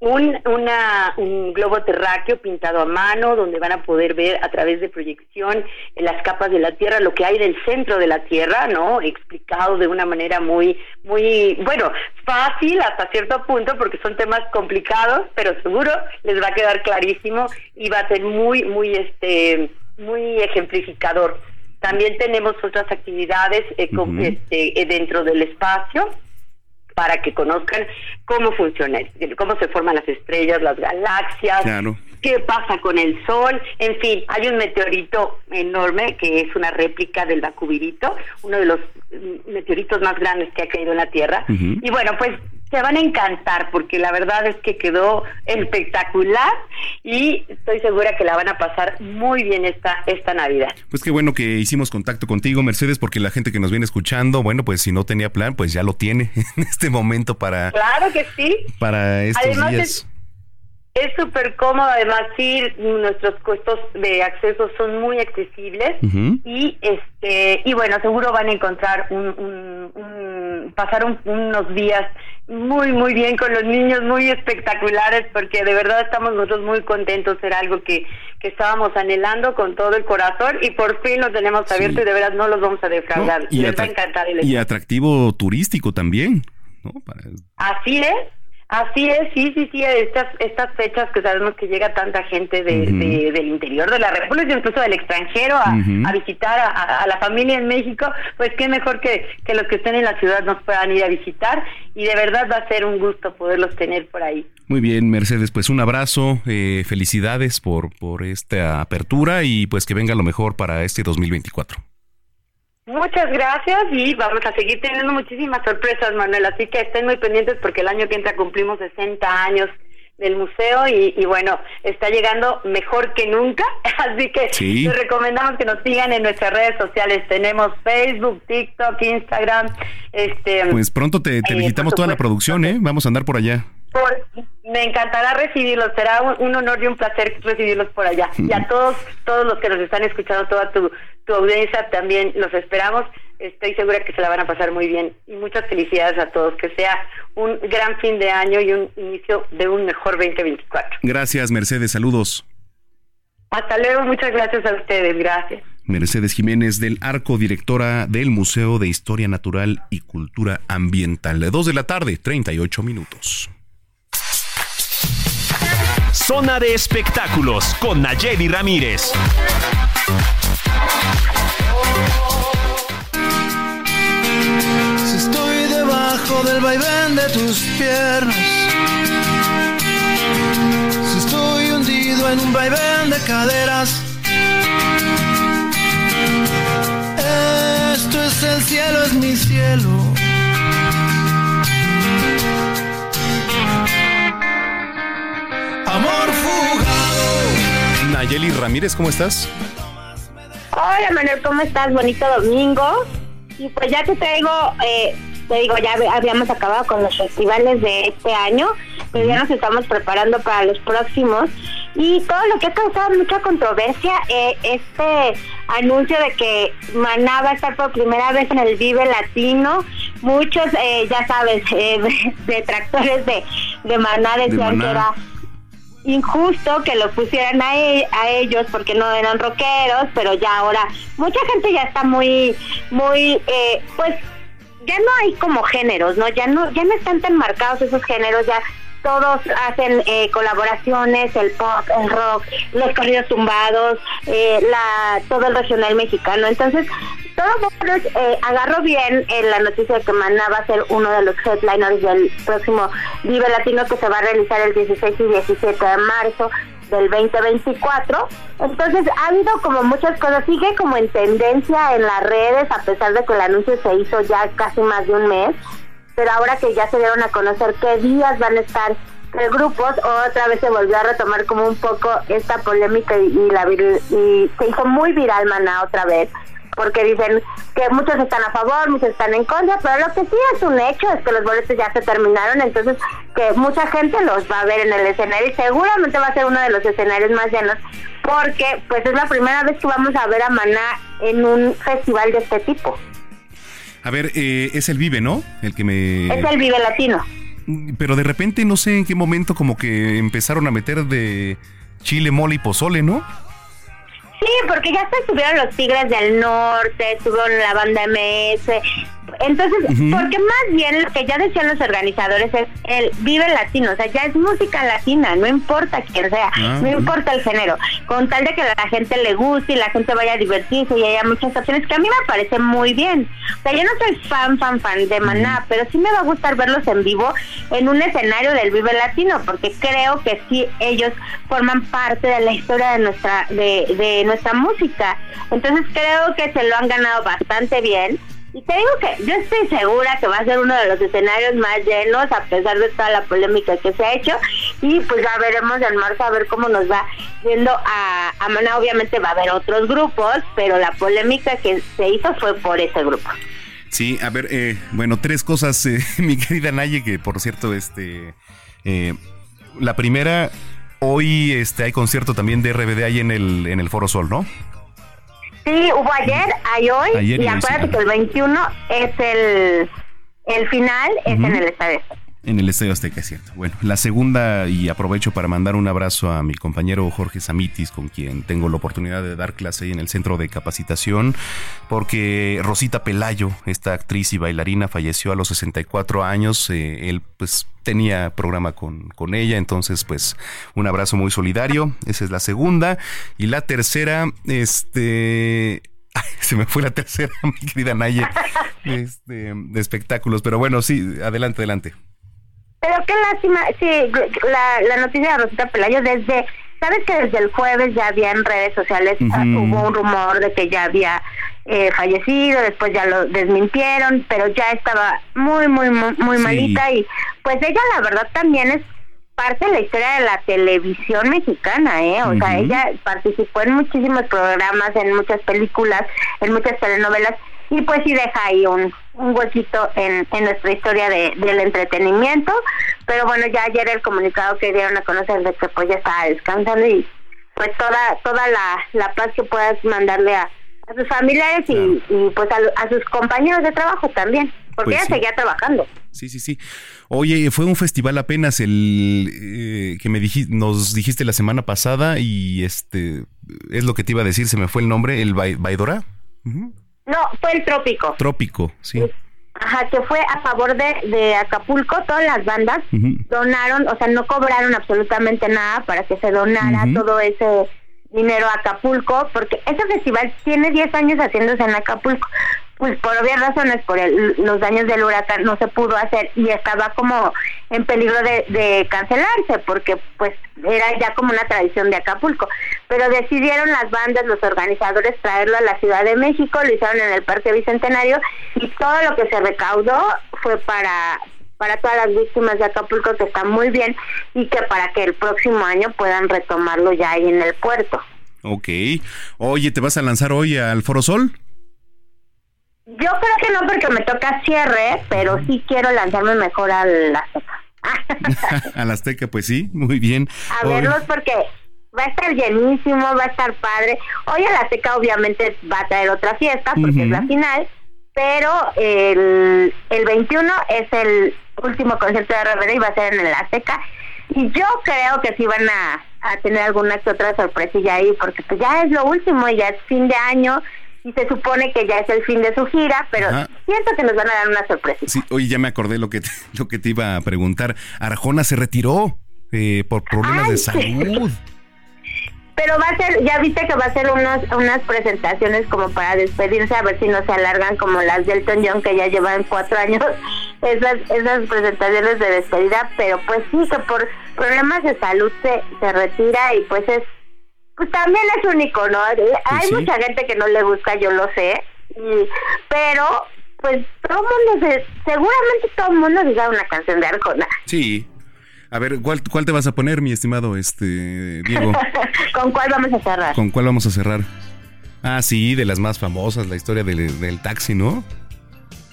un, una, un globo terráqueo pintado a mano, donde van a poder ver a través de proyección en las capas de la Tierra lo que hay del centro de la Tierra, ¿no? Explicado de una manera muy, muy, bueno, fácil hasta cierto punto, porque son temas complicados, pero seguro les va a quedar clarísimo y va a ser muy, muy, este, muy ejemplificador. También tenemos otras actividades eh, este, dentro del espacio para que conozcan cómo funciona, cómo se forman las estrellas, las galaxias, qué pasa con el Sol, en fin, hay un meteorito enorme que es una réplica del Bacubirito, uno de los meteoritos más grandes que ha caído en la Tierra. Y bueno, pues se van a encantar porque la verdad es que quedó espectacular y estoy segura que la van a pasar muy bien esta esta Navidad. Pues qué bueno que hicimos contacto contigo, Mercedes, porque la gente que nos viene escuchando, bueno, pues si no tenía plan, pues ya lo tiene en este momento para Claro que sí. Para estos días. Es súper cómodo, además sí, nuestros costos de acceso son muy accesibles y este y bueno, seguro van a encontrar un, un, pasar unos días muy muy bien con los niños, muy espectaculares porque de verdad estamos nosotros muy contentos, era algo que, que estábamos anhelando con todo el corazón y por fin lo tenemos abierto y de verdad no los vamos a defraudar. y Les va a encantar el Y atractivo turístico también. ¿no? Así es. Así es, sí, sí, sí, estas, estas fechas que sabemos que llega tanta gente de, del interior de la República, incluso del extranjero, a, visitar a, la familia en México, pues qué mejor que, que los que estén en la ciudad nos puedan ir a visitar y de verdad va a ser un gusto poderlos tener por ahí. Muy bien, Mercedes, pues un abrazo, eh, felicidades por, por esta apertura y pues que venga lo mejor para este 2024. Muchas gracias y vamos a seguir teniendo muchísimas sorpresas, Manuel. Así que estén muy pendientes porque el año que entra cumplimos 60 años del museo y, bueno, está llegando mejor que nunca. Así que les recomendamos que nos sigan en nuestras redes sociales. Tenemos Facebook, TikTok, Instagram. Este, pues pronto te, te eh, visitamos toda la producción, ¿eh? Vamos a andar por allá. Me encantará recibirlos, será un, honor y un placer recibirlos por allá. Y a todos, todos los que nos están escuchando, toda tu, tu audiencia también los esperamos. Estoy segura que se la van a pasar muy bien. Y muchas felicidades a todos. Que sea un gran fin de año y un inicio de un mejor 2024. Gracias, Mercedes. Saludos. Hasta luego. Muchas gracias a ustedes. Gracias. Mercedes Jiménez del Arco, directora del Museo de Historia Natural y Cultura Ambiental. De 2 de la tarde, 38 minutos. Zona de espectáculos con Nayeli Ramírez. Si estoy debajo del vaivén de tus piernas. Si estoy hundido en un vaivén de caderas. Esto es el cielo, es mi cielo. Amor fugado. Nayeli Ramírez, ¿cómo estás? Hola Manuel, ¿cómo estás? Bonito domingo. Y pues ya te traigo, eh, te digo, ya habíamos acabado con los festivales de este año, pero ya nos estamos preparando para los próximos. Y todo lo que ha causado mucha controversia, eh, este anuncio de que Maná va a estar por primera vez en el Vive Latino. Muchos, eh, ya sabes, eh, detractores de, de Maná decían que era injusto que lo pusieran a, e- a ellos porque no eran rockeros, pero ya ahora mucha gente ya está muy, muy, eh, pues ya no hay como géneros, ¿no? Ya no, ya no están tan marcados esos géneros, ya todos hacen eh, colaboraciones, el pop, el rock, los corridos tumbados, eh, la, todo el regional mexicano. Entonces, todo mundo eh, agarró bien eh, la noticia de que Maná va a ser uno de los headliners del próximo Vive Latino que se va a realizar el 16 y 17 de marzo del 2024. Entonces ha habido como muchas cosas, sigue como en tendencia en las redes, a pesar de que el anuncio se hizo ya casi más de un mes, pero ahora que ya se dieron a conocer qué días van a estar los grupos, otra vez se volvió a retomar como un poco esta polémica y, la y se hizo muy viral Maná otra vez porque dicen que muchos están a favor, muchos están en contra, pero lo que sí es un hecho es que los boletos ya se terminaron, entonces que mucha gente los va a ver en el escenario y seguramente va a ser uno de los escenarios más llenos, porque pues es la primera vez que vamos a ver a Maná en un festival de este tipo. A ver, eh, es el Vive, ¿no? El que me... Es el Vive Latino. Pero de repente no sé en qué momento como que empezaron a meter de chile, mole y pozole, ¿no? Sí, porque ya se subieron los Tigres del Norte, subieron la banda MS. Entonces, porque más bien lo que ya decían los organizadores es el vive latino, o sea, ya es música latina, no importa quién sea, Ah, no importa el género, con tal de que la gente le guste y la gente vaya a divertirse y haya muchas opciones, que a mí me parece muy bien. O sea, yo no soy fan, fan, fan de Maná, pero sí me va a gustar verlos en vivo en un escenario del Vive Latino, porque creo que sí ellos forman parte de la historia de nuestra, de, de nuestra música. Entonces creo que se lo han ganado bastante bien. Y te digo que yo estoy segura que va a ser uno de los escenarios más llenos a pesar de toda la polémica que se ha hecho y pues ya veremos en marzo a ver cómo nos va yendo a, a. Obviamente va a haber otros grupos, pero la polémica que se hizo fue por ese grupo. Sí, a ver, eh, bueno, tres cosas, eh, mi querida Naye, que por cierto, este, eh, la primera, hoy este, hay concierto también de RBD ahí en el, en el Foro Sol, ¿no? Sí, hubo ayer, hay hoy Ayer y acuérdate que el 21 es el, el final, es en el estadio. En el Estadio Azteca, es cierto. Bueno, la segunda, y aprovecho para mandar un abrazo a mi compañero Jorge Samitis, con quien tengo la oportunidad de dar clase en el centro de capacitación, porque Rosita Pelayo, esta actriz y bailarina, falleció a los 64 años. eh, él, pues, tenía programa con, con ella, entonces, pues, un abrazo muy solidario. Esa es la segunda. Y la tercera, este. Se me fue la tercera, mi querida Naye, este, de espectáculos. Pero bueno, sí, adelante, adelante. Pero qué lástima, sí, la, la noticia de Rosita Pelayo desde, sabes que desde el jueves ya había en redes sociales, ah, hubo un rumor de que ya había eh, fallecido, después ya lo desmintieron, pero ya estaba muy, muy, muy, muy Sí. malita y pues ella la verdad también es parte de la historia de la televisión mexicana, ¿eh? O sea, ella participó en muchísimos programas, en muchas películas, en muchas telenovelas y pues sí deja ahí un, un huequito en, en nuestra historia de, del entretenimiento. Pero bueno, ya ayer el comunicado que dieron a conocer de que pues ya estaba descansando y pues toda toda la, la paz que puedas mandarle a, a sus familiares y, y, pues a, a sus compañeros de trabajo también, porque Pues ella sí. seguía trabajando. Sí, sí, sí. Oye, fue un festival apenas el eh, que me diji- nos dijiste la semana pasada y este es lo que te iba a decir, se me fue el nombre, el Vai- Vaidora No, fue el trópico. Trópico, sí. Ajá, que fue a favor de, de Acapulco, todas las bandas donaron, o sea, no cobraron absolutamente nada para que se donara todo ese dinero a Acapulco, porque ese festival tiene 10 años haciéndose en Acapulco. Pues por obvias razones, por el- los daños del huracán no se pudo hacer y estaba como en peligro de, cancelarse, porque pues era ya como una tradición de Acapulco. Pero decidieron las bandas, los organizadores traerlo a la Ciudad de México, lo hicieron en el Parque Bicentenario y todo lo que se recaudó fue para para todas las víctimas de Acapulco que está muy bien y que para que el próximo año puedan retomarlo ya ahí en el puerto. Ok. Oye, ¿te vas a lanzar hoy al Foro Sol? Yo creo que no porque me toca cierre, pero sí quiero lanzarme mejor a la Azteca. Al Azteca, pues sí, muy bien. A verlos porque va a estar llenísimo, va a estar padre. Hoy la Azteca obviamente va a traer otra fiesta porque es la final, pero el, el 21 es el último concierto de RBD y va a ser en el Azteca. Y yo creo que sí van a, a tener alguna que otra sorpresilla ahí porque pues ya es lo último, ya es fin de año y se supone que ya es el fin de su gira, pero Ajá. siento que nos van a dar una sorpresa. Sí, oye, ya me acordé lo que te, lo que te iba a preguntar. Arjona se retiró eh, por problemas Ay, de sí. salud. Pero va a ser, ya viste que va a ser unos, unas presentaciones como para despedirse, a ver si no se alargan como las del Elton John que ya llevan cuatro años, esas, esas presentaciones de despedida, pero pues sí, que por problemas de salud se, se retira y pues es, pues también es único, ¿no? Hay sí. mucha gente que no le gusta, yo lo sé, y, pero pues todo mundo, se, seguramente todo el mundo diga una canción de Arjona. Sí. A ver, ¿cuál, ¿cuál te vas a poner, mi estimado este Diego? ¿Con cuál vamos a cerrar? ¿Con cuál vamos a cerrar? Ah, sí, de las más famosas, la historia del, del taxi, ¿no?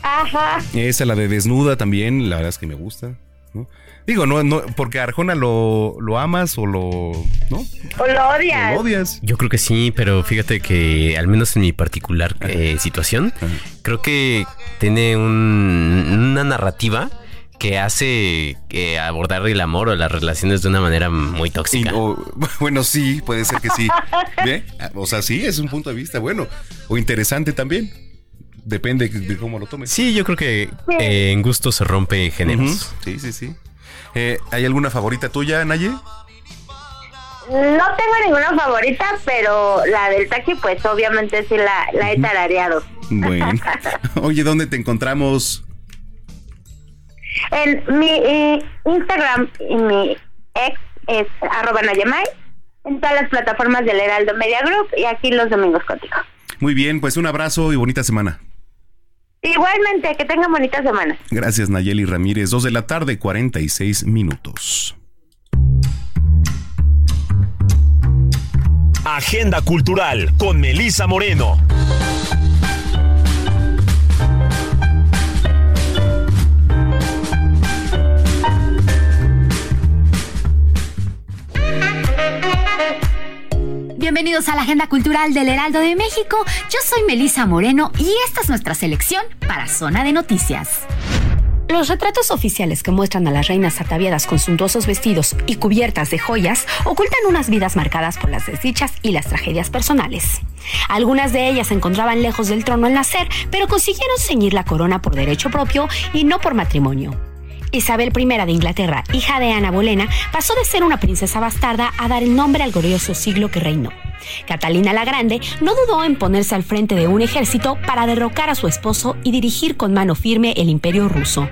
Ajá. Esa, la de desnuda también, la verdad es que me gusta, ¿no? Digo, no, no, porque Arjona lo, lo amas o lo, ¿no? O lo odias. Lo odias. Yo creo que sí, pero fíjate que al menos en mi particular eh, situación, creo que tiene un- una narrativa que hace eh, abordar el amor o las relaciones de una manera muy tóxica. Bueno, sí, puede ser que sí. ¿Ve? O sea, sí, es un punto de vista bueno. O interesante también. Depende de cómo lo tomes. Sí, yo creo que eh, en gusto se rompe géneros. Sí, sí, sí. Eh, ¿Hay alguna favorita tuya, Naye? No tengo ninguna favorita, pero la del taxi, pues obviamente sí la, la he tarareado. Bueno. Oye, ¿dónde te encontramos? En mi eh, Instagram y mi ex es arroba Nayamay, en todas las plataformas del Heraldo Media Group y aquí los domingos contigo. Muy bien, pues un abrazo y bonita semana. Igualmente, que tengan bonita semana. Gracias, Nayeli Ramírez. Dos de la tarde, 46 minutos. Agenda Cultural con Melisa Moreno. Bienvenidos a la Agenda Cultural del Heraldo de México. Yo soy Melisa Moreno y esta es nuestra selección para Zona de Noticias. Los retratos oficiales que muestran a las reinas ataviadas con suntuosos vestidos y cubiertas de joyas ocultan unas vidas marcadas por las desdichas y las tragedias personales. Algunas de ellas se encontraban lejos del trono al nacer, pero consiguieron ceñir la corona por derecho propio y no por matrimonio. Isabel I de Inglaterra, hija de Ana Bolena, pasó de ser una princesa bastarda a dar el nombre al glorioso siglo que reinó. Catalina la Grande no dudó en ponerse al frente de un ejército para derrocar a su esposo y dirigir con mano firme el imperio ruso,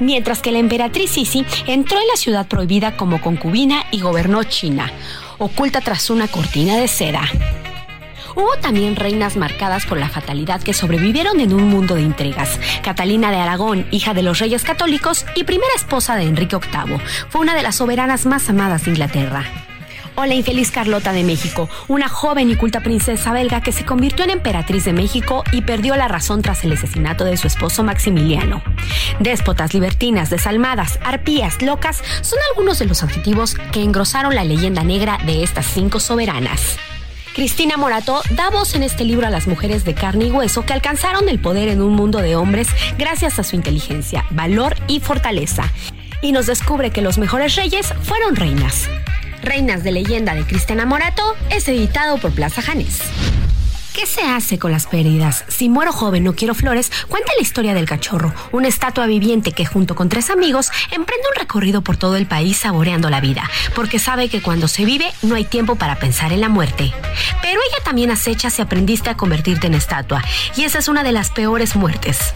mientras que la emperatriz Sisi entró en la ciudad prohibida como concubina y gobernó China, oculta tras una cortina de seda. Hubo también reinas marcadas por la fatalidad que sobrevivieron en un mundo de intrigas. Catalina de Aragón, hija de los reyes católicos y primera esposa de Enrique VIII, fue una de las soberanas más amadas de Inglaterra. O la infeliz Carlota de México, una joven y culta princesa belga que se convirtió en emperatriz de México y perdió la razón tras el asesinato de su esposo Maximiliano. Déspotas, libertinas, desalmadas, arpías, locas son algunos de los adjetivos que engrosaron la leyenda negra de estas cinco soberanas. Cristina Morato da voz en este libro a las mujeres de carne y hueso que alcanzaron el poder en un mundo de hombres gracias a su inteligencia, valor y fortaleza. Y nos descubre que los mejores reyes fueron reinas. Reinas de leyenda de Cristina Morato es editado por Plaza Janés. ¿Qué se hace con las pérdidas? Si muero joven, no quiero flores, cuenta la historia del cachorro, una estatua viviente que junto con tres amigos emprende un recorrido por todo el país saboreando la vida, porque sabe que cuando se vive no hay tiempo para pensar en la muerte. Pero ella también acecha si aprendiste a convertirte en estatua, y esa es una de las peores muertes.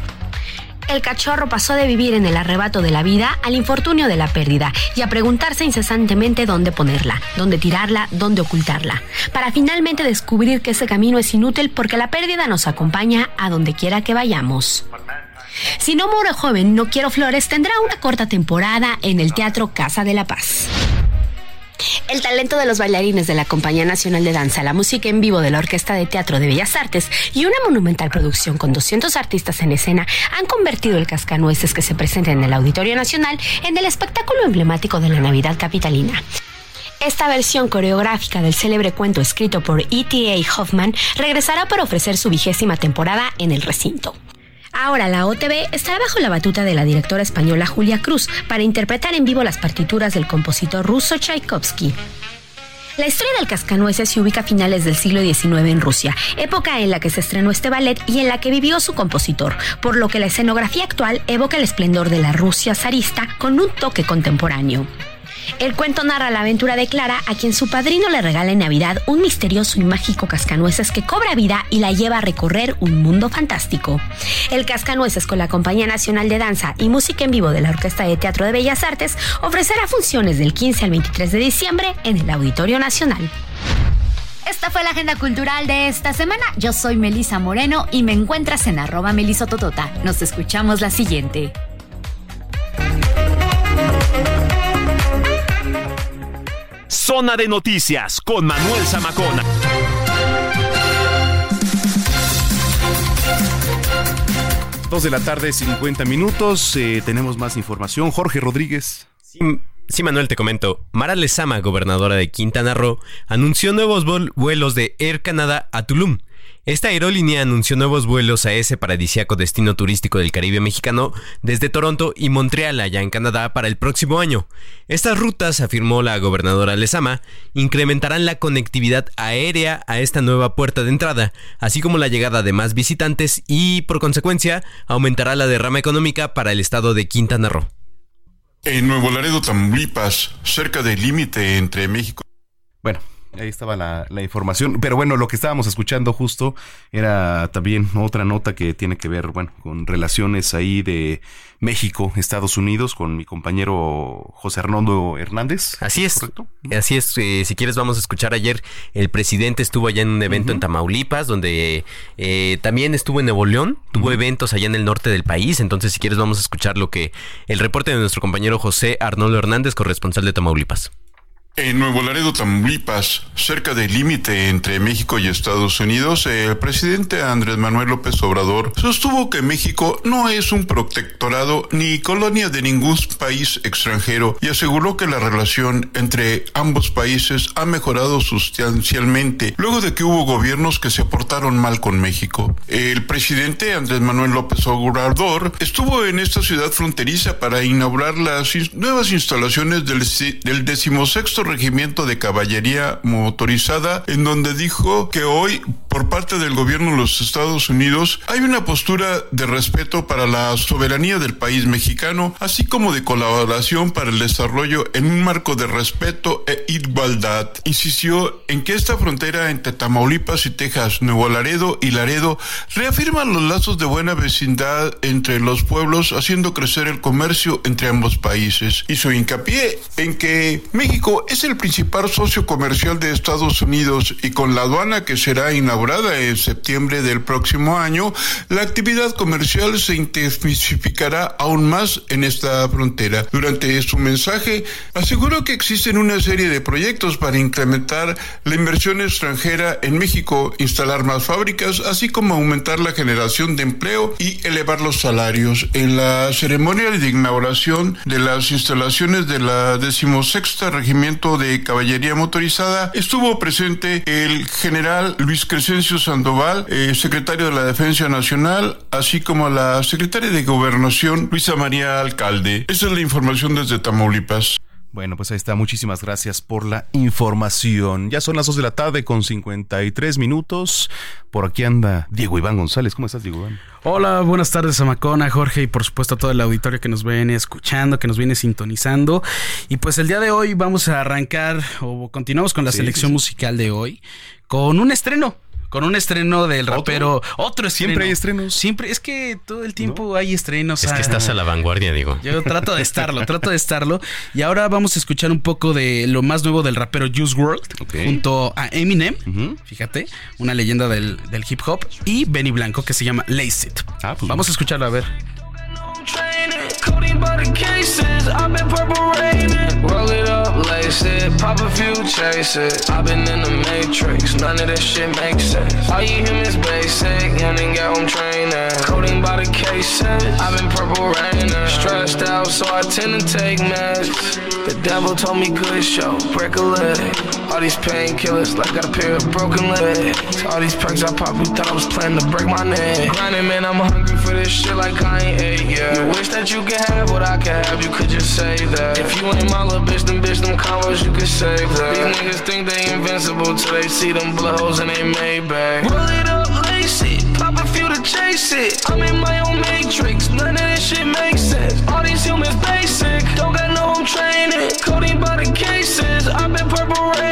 El cachorro pasó de vivir en el arrebato de la vida al infortunio de la pérdida y a preguntarse incesantemente dónde ponerla, dónde tirarla, dónde ocultarla, para finalmente descubrir que ese camino es inútil porque la pérdida nos acompaña a donde quiera que vayamos. Si no muero joven, no quiero flores, tendrá una corta temporada en el Teatro Casa de la Paz. El talento de los bailarines de la Compañía Nacional de Danza, la música en vivo de la Orquesta de Teatro de Bellas Artes y una monumental producción con 200 artistas en escena han convertido el cascanueces que se presenta en el Auditorio Nacional en el espectáculo emblemático de la Navidad capitalina. Esta versión coreográfica del célebre cuento escrito por E.T.A. Hoffman regresará para ofrecer su vigésima temporada en el recinto. Ahora la OTB estará bajo la batuta de la directora española Julia Cruz para interpretar en vivo las partituras del compositor ruso Tchaikovsky. La historia del cascanueces se ubica a finales del siglo XIX en Rusia, época en la que se estrenó este ballet y en la que vivió su compositor, por lo que la escenografía actual evoca el esplendor de la Rusia zarista con un toque contemporáneo. El cuento narra la aventura de Clara, a quien su padrino le regala en Navidad un misterioso y mágico cascanueces que cobra vida y la lleva a recorrer un mundo fantástico. El Cascanueces, con la Compañía Nacional de Danza y Música en Vivo de la Orquesta de Teatro de Bellas Artes, ofrecerá funciones del 15 al 23 de diciembre en el Auditorio Nacional. Esta fue la agenda cultural de esta semana. Yo soy Melisa Moreno y me encuentras en arroba melisototota. Nos escuchamos la siguiente. Zona de Noticias con Manuel Zamacona. Dos de la tarde, 50 minutos. Eh, tenemos más información. Jorge Rodríguez. Sí, Manuel, te comento. Mara Lezama, gobernadora de Quintana Roo, anunció nuevos vuelos de Air Canada a Tulum. Esta aerolínea anunció nuevos vuelos a ese paradisiaco destino turístico del Caribe mexicano desde Toronto y Montreal, allá en Canadá, para el próximo año. Estas rutas, afirmó la gobernadora Lezama, incrementarán la conectividad aérea a esta nueva puerta de entrada, así como la llegada de más visitantes y, por consecuencia, aumentará la derrama económica para el estado de Quintana Roo. En Nuevo Laredo, Tamaulipas, cerca del límite entre México. Bueno, Ahí estaba la, información. Pero bueno, lo que estábamos escuchando justo era también otra nota que tiene que ver, bueno, con relaciones ahí de México, Estados Unidos, con mi compañero José Arnoldo Hernández. Así es. Así es. Eh, si quieres, vamos a escuchar ayer. El presidente estuvo allá en un evento en Tamaulipas, donde eh, también estuvo en Nuevo León. Tuvo eventos allá en el norte del país. Entonces, si quieres, vamos a escuchar lo que el reporte de nuestro compañero José Arnoldo Hernández, corresponsal de Tamaulipas. En Nuevo Laredo, Tamaulipas, cerca del límite entre México y Estados Unidos, el presidente Andrés Manuel López Obrador sostuvo que México no es un protectorado ni colonia de ningún país extranjero y aseguró que la relación entre ambos países ha mejorado sustancialmente luego de que hubo gobiernos que se portaron mal con México. El presidente Andrés Manuel López Obrador estuvo en esta ciudad fronteriza para inaugurar las nuevas instalaciones del, del decimosexto regimiento de caballería motorizada, en donde dijo que hoy, por parte del gobierno de los Estados Unidos, hay una postura de respeto para la soberanía del país mexicano, así como de colaboración para el desarrollo en un marco de respeto e igualdad. Insistió en que esta frontera entre Tamaulipas y Texas, Nuevo Laredo y Laredo reafirma los lazos de buena vecindad entre los pueblos, haciendo crecer el comercio entre ambos países. Hizo hincapié en que México es el principal socio comercial de Estados Unidos y con la aduana que será inaugurada en septiembre del próximo año, la actividad comercial se intensificará aún más en esta frontera. Durante su mensaje, aseguró que existen una serie de proyectos para incrementar la inversión extranjera en México, instalar más fábricas, así como aumentar la generación de empleo y elevar los salarios. En la ceremonia de inauguración de las instalaciones de la decimosexta regimiento de Caballería Motorizada, estuvo presente el general Luis Crescencio Sandoval, eh, secretario de la Defensa Nacional, así como la secretaria de Gobernación, Luisa María Alcalde. Esa es la información desde Tamaulipas. Bueno, pues ahí está. Muchísimas gracias por la información. Ya son las 2 de la tarde con 53 minutos. Por aquí anda Diego Iván González. ¿Cómo estás, Diego Iván? Hola, buenas tardes a Macona, Jorge y por supuesto a todo el auditorio que nos viene escuchando, que nos viene sintonizando. Y pues el día de hoy vamos a arrancar o continuamos con la selección musical de hoy con un estreno con un estreno del rapero. Otro, estreno. Siempre hay estrenos. Siempre, es que todo el tiempo hay estrenos. Es que estás a la vanguardia, digo. Yo trato de estarlo, trato de estarlo. Y ahora vamos a escuchar un poco de lo más nuevo del rapero Juice World junto a Eminem. Fíjate, una leyenda del, del, hip hop. Y Benny Blanco que se llama Lace It. Ah, pues vamos a escucharlo a ver. Codeine by the cases, I've been purple raining. Roll it up, lace it, pop a few, chase it. I've been in the matrix, none of this shit makes sense. All you humans basic, young and get home training. Codeine by the cases, I've been purple raining. Stressed out, so I tend to take meds. The devil told me good show, break a leg. All these painkillers, like got a pair of broken legs. All these perks I popped, thought I was planning to break my neck. Grinding, man, I'm hungry for this shit like I ain't ate yet. You wish that you could have what I can have, you could just say that. If you ain't my little bitch, then bitch, them combos, you could save that. These niggas think they invincible till they see them blows and they made back. Roll it up, lace it, pop a few to chase it. I'm in my own matrix, none of this shit makes sense. All these humans basic, don't got no home training. Codeine by the cases, I've been purple raining.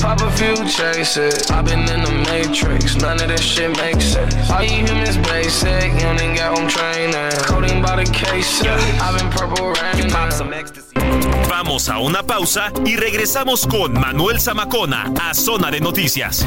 Pop a few, chase it. I've been in the matrix, none of this shit makes sense. All you humans basic, you ain't got home training. Coding by the case, I've been purple rain. Vamos a una pausa y regresamos con Manuel Zamacona a Zona de Noticias.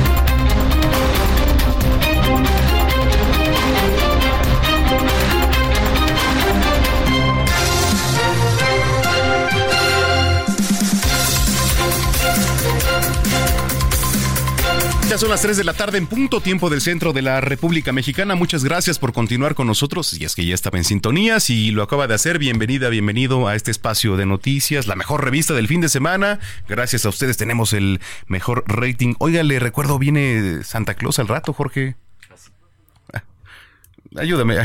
Ya son las 3 de la tarde en punto tiempo del centro de la República Mexicana. Muchas gracias por continuar con nosotros. Y es que ya estaba en sintonía. Si lo acaba de hacer, bienvenida, bienvenido a este espacio de noticias, la mejor revista del fin de semana. Gracias a ustedes tenemos el mejor rating. Oiga, le recuerdo, viene Santa Claus al rato, Jorge. Ayúdame.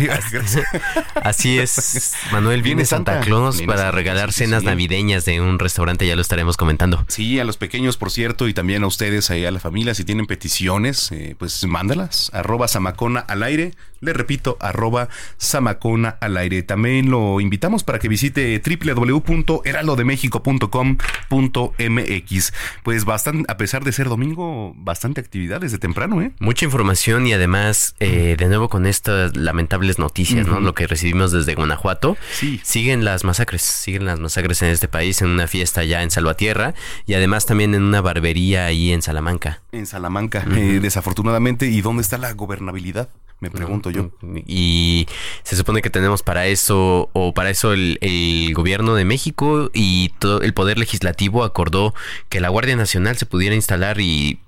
Así es, Manuel. Viene Santa, Claus para regalar cenas navideñas de un restaurante, ya lo estaremos comentando. Sí, a los pequeños, por cierto, y también a ustedes, ahí a la familia, si tienen peticiones, eh, pues mándalas. Arroba Samacona al aire. Le repito, arroba Samacona al aire. También lo invitamos para que visite www.heraldodemexico.com.mx. Pues bastante, a pesar de ser domingo, bastante actividad desde temprano, ¿eh? Mucha información y además, eh, de nuevo con estas lamentables noticias, ¿no? Lo que recibimos desde Guanajuato. Sí. Siguen las masacres, siguen las masacres en este país, en una fiesta ya en Salvatierra y además también en una barbería ahí en Salamanca. En Salamanca, eh, desafortunadamente. ¿Y dónde está la gobernabilidad? Me pregunto yo. Y se supone que tenemos para eso, o para eso el, el, gobierno de México y todo el poder legislativo acordó que la Guardia Nacional se pudiera instalar y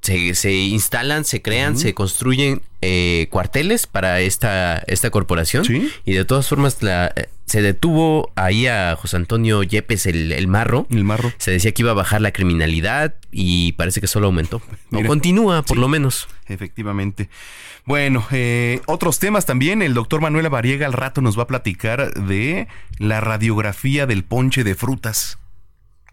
se, se instalan, se crean, se construyen eh, cuarteles para esta, esta corporación. Y de todas formas la, se detuvo ahí a José Antonio Yepes el, el, marro. El marro. Se decía que iba a bajar la criminalidad y parece que solo aumentó. o continúa, por sí, lo menos. Efectivamente. Bueno, eh, otros temas también. El doctor Manuel Variega al rato nos va a platicar de la radiografía del ponche de frutas.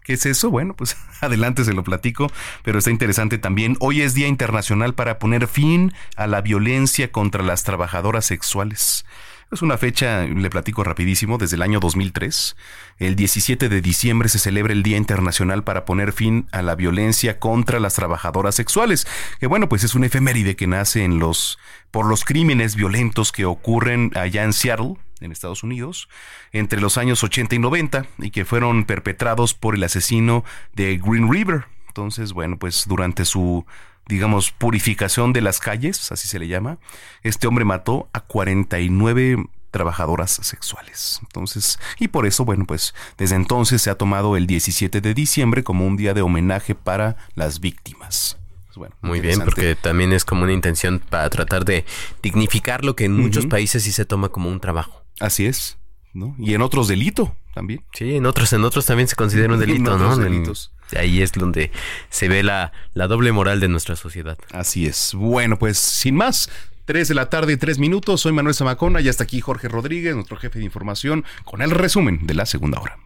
¿Qué es eso? Bueno, pues adelante se lo platico, pero está interesante también. Hoy es Día Internacional para poner fin a la violencia contra las trabajadoras sexuales. Es una fecha, le platico rapidísimo, desde el año 2003. El 17 de diciembre se celebra el Día Internacional para poner fin a la violencia contra las trabajadoras sexuales, que bueno, pues es una efeméride que nace en los por los crímenes violentos que ocurren allá en Seattle, en Estados Unidos, entre los años 80 y 90 y que fueron perpetrados por el asesino de Green River. Entonces, bueno, pues durante su digamos, purificación de las calles, así se le llama, este hombre mató a 49 trabajadoras sexuales. Entonces, y por eso, bueno, pues desde entonces se ha tomado el 17 de diciembre como un día de homenaje para las víctimas. Bueno, Muy bien, porque también es como una intención para tratar de dignificar lo que en muchos países sí se toma como un trabajo. Así es, ¿no? Y en otros delito también. Sí, en otros, en otros también se considera un delito, ¿no? Delitos. Ahí es donde se ve la, la doble moral de nuestra sociedad. Así es. Bueno, pues sin más, 3 de la tarde y 3 minutos. Soy Manuel Zamacona y hasta aquí Jorge Rodríguez, nuestro jefe de información, con el resumen de la segunda hora.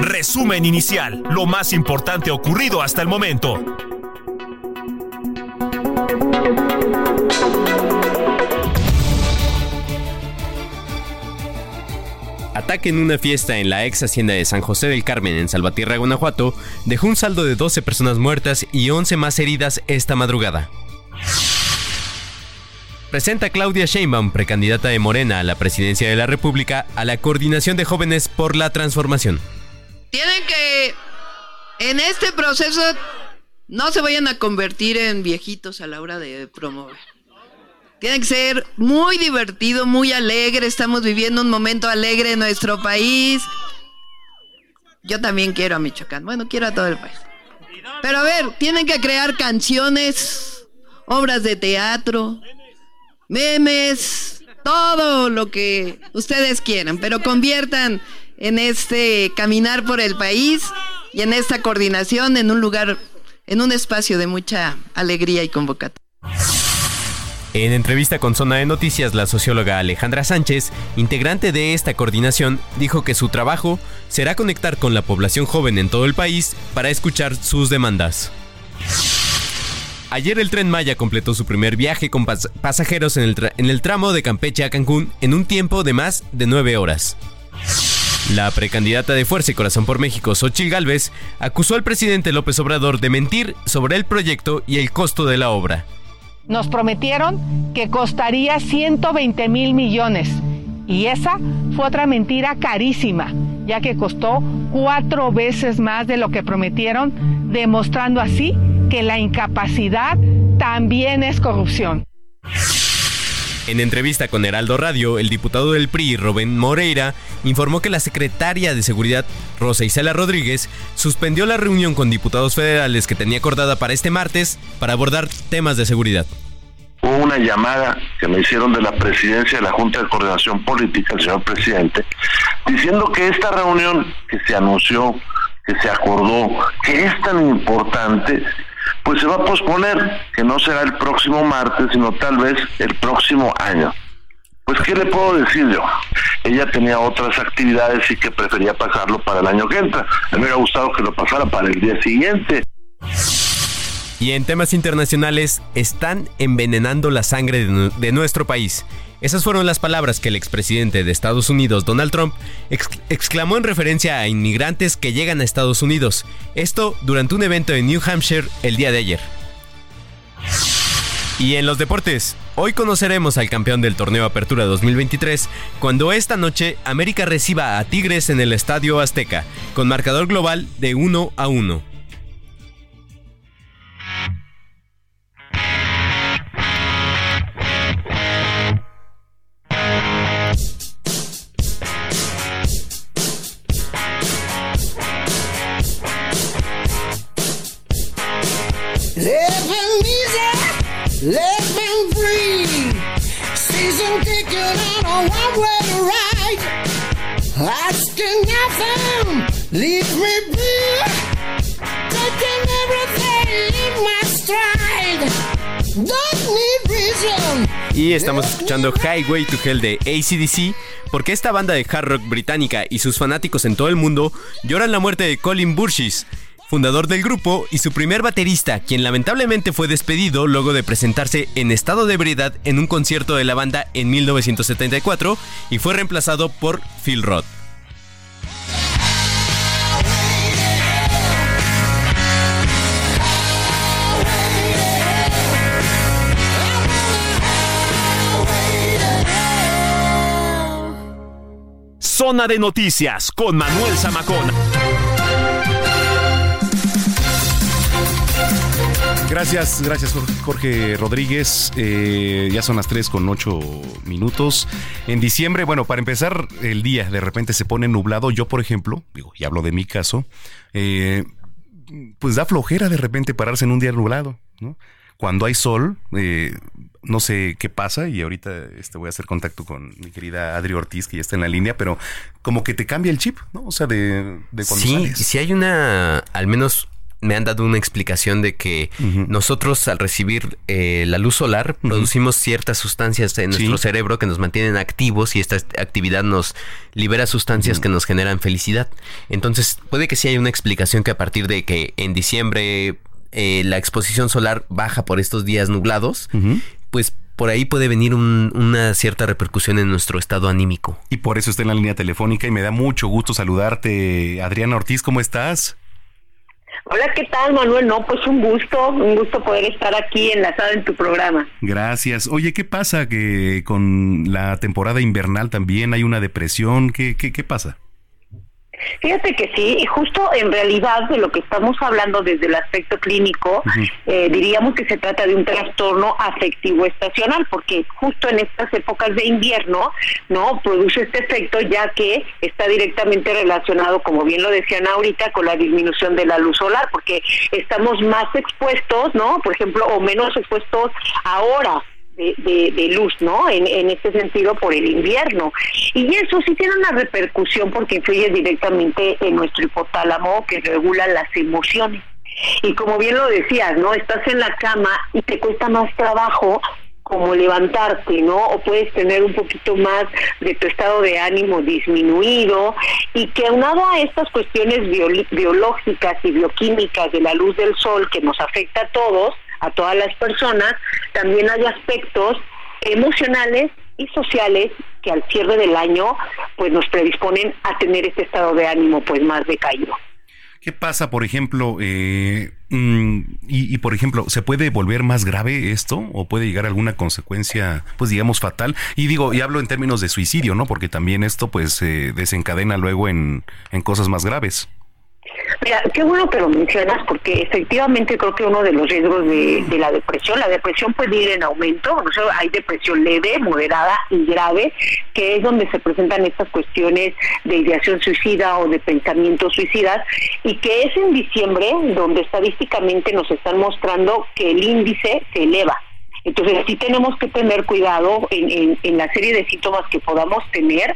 Resumen inicial. Lo más importante ocurrido hasta el momento. Ataque en una fiesta en la ex hacienda de San José del Carmen en Salvatierra, Guanajuato, dejó un saldo de 12 personas muertas y 11 más heridas esta madrugada. Presenta Claudia Sheinbaum, precandidata de Morena a la presidencia de la República, a la Coordinación de Jóvenes por la Transformación. Tienen que, en este proceso, no se vayan a convertir en viejitos a la hora de promover. Tiene que ser muy divertido, muy alegre. Estamos viviendo un momento alegre en nuestro país. Yo también quiero a Michoacán. Bueno, quiero a todo el país. Pero a ver, tienen que crear canciones, obras de teatro, memes, todo lo que ustedes quieran, pero conviertan en este caminar por el país y en esta coordinación en un lugar, en un espacio de mucha alegría y convocatoria. En entrevista con Zona de Noticias, la socióloga Alejandra Sánchez, integrante de esta coordinación, dijo que su trabajo será conectar con la población joven en todo el país para escuchar sus demandas. Ayer el tren Maya completó su primer viaje con pasajeros en el, tramo de Campeche a Cancún en un tiempo de más de nueve horas. La precandidata de Fuerza y Corazón por México, Xochitl Gálvez, acusó al presidente López Obrador de mentir sobre el proyecto y el costo de la obra. Nos prometieron que costaría 120 mil millones y esa fue otra mentira carísima, ya que costó cuatro veces más de lo que prometieron, demostrando así que la incapacidad también es corrupción. En entrevista con Heraldo Radio, el diputado del PRI, Rubén Moreira, informó que la secretaria de Seguridad, Rosa Isela Rodríguez, suspendió la reunión con diputados federales que tenía acordada para este martes para abordar temas de seguridad. Hubo una llamada que me hicieron de la presidencia de la Junta de Coordinación Política, el señor presidente, diciendo que esta reunión que se anunció, que se acordó, que es tan importante, pues se va a posponer, que no será el próximo martes, sino tal vez el próximo año. Pues, ¿qué le puedo decir yo? Ella tenía otras actividades y que prefería pasarlo para el año que entra. A mí me hubiera gustado que lo pasara para el día siguiente. Y en temas internacionales, están envenenando la sangre de, nuestro país. Esas fueron las palabras que el expresidente de Estados Unidos, Donald Trump, exclamó en referencia a inmigrantes que llegan a Estados Unidos. Esto durante un evento en New Hampshire el día de ayer. Y en los deportes, hoy conoceremos al campeón del torneo Apertura 2023 cuando esta noche América reciba a Tigres en el Estadio Azteca, con marcador global de 1 a 1. Y estamos escuchando Highway to Hell de ACDC porque esta banda de hard rock británica y sus fanáticos en todo el mundo lloran la muerte de Colin Burgess, fundador del grupo y su primer baterista, quien lamentablemente fue despedido luego de presentarse en estado de ebriedad en un concierto de la banda en 1974 y fue reemplazado por Phil Roth. Zona de Noticias con Manuel Zamacona. Gracias, gracias Jorge Rodríguez. Eh, ya son las 3 con 8 minutos. En diciembre, bueno, para empezar el día, de repente se pone nublado. Yo, por ejemplo, digo, y hablo de mi caso, eh, pues da flojera de repente pararse en un día nublado, ¿no? Cuando hay sol, eh, no sé qué pasa y ahorita este, voy a hacer contacto con mi querida Adri Ortiz, que ya está en la línea, pero como que te cambia el chip, ¿no? O sea, de, de cuando sí, Sí, hay una, al menos me han dado una explicación de que nosotros al recibir eh, la luz solar producimos ciertas sustancias en nuestro cerebro que nos mantienen activos y esta actividad nos libera sustancias que nos generan felicidad. Entonces puede que sí haya una explicación que a partir de que en diciembre eh, la exposición solar baja por estos días nublados, pues por ahí puede venir una cierta repercusión en nuestro estado anímico. Y por eso está en la línea telefónica y me da mucho gusto saludarte. Adriana Ortiz, ¿cómo estás? Hola, ¿qué tal, Manuel? No, pues un gusto, un gusto poder estar aquí enlazado en tu programa. Gracias. Oye, ¿qué pasa que con la temporada invernal también hay una depresión? ¿Qué, qué, qué pasa? Fíjate que sí, y justo en realidad de lo que estamos hablando desde el aspecto clínico, eh, diríamos que se trata de un trastorno afectivo estacional, porque justo en estas épocas de invierno, ¿no? Produce este efecto ya que está directamente relacionado, como bien lo decían ahorita, con la disminución de la luz solar, porque estamos más expuestos, ¿no? Por ejemplo, o menos expuestos ahora de, luz, ¿no? En, en este sentido por el invierno. Y eso sí tiene una repercusión porque influye directamente en nuestro hipotálamo que regula las emociones. Y como bien lo decías, ¿no? Estás en la cama y te cuesta más trabajo como levantarte, ¿no? O puedes tener un poquito más de tu estado de ánimo disminuido y que aunado a estas cuestiones biológicas y bioquímicas de la luz del sol que nos afecta a todos, a todas las personas, también hay aspectos emocionales y sociales que al cierre del año pues nos predisponen a tener este estado de ánimo pues más decaído. ¿Qué pasa, por ejemplo, eh, mm, y, por ejemplo, ¿se puede volver más grave esto o puede llegar alguna consecuencia, pues digamos, fatal? Y digo, y hablo en términos de suicidio, ¿no? Porque también esto pues se desencadena luego en, en cosas más graves. Mira, qué bueno que lo mencionas porque efectivamente creo que uno de los riesgos de, la depresión, la depresión puede ir en aumento, hay depresión leve, moderada y grave, que es donde se presentan estas cuestiones de ideación suicida o de pensamientos suicidas y que es en diciembre donde estadísticamente nos están mostrando que el índice se eleva. Entonces sí tenemos que tener cuidado en, en, la serie de síntomas que podamos tener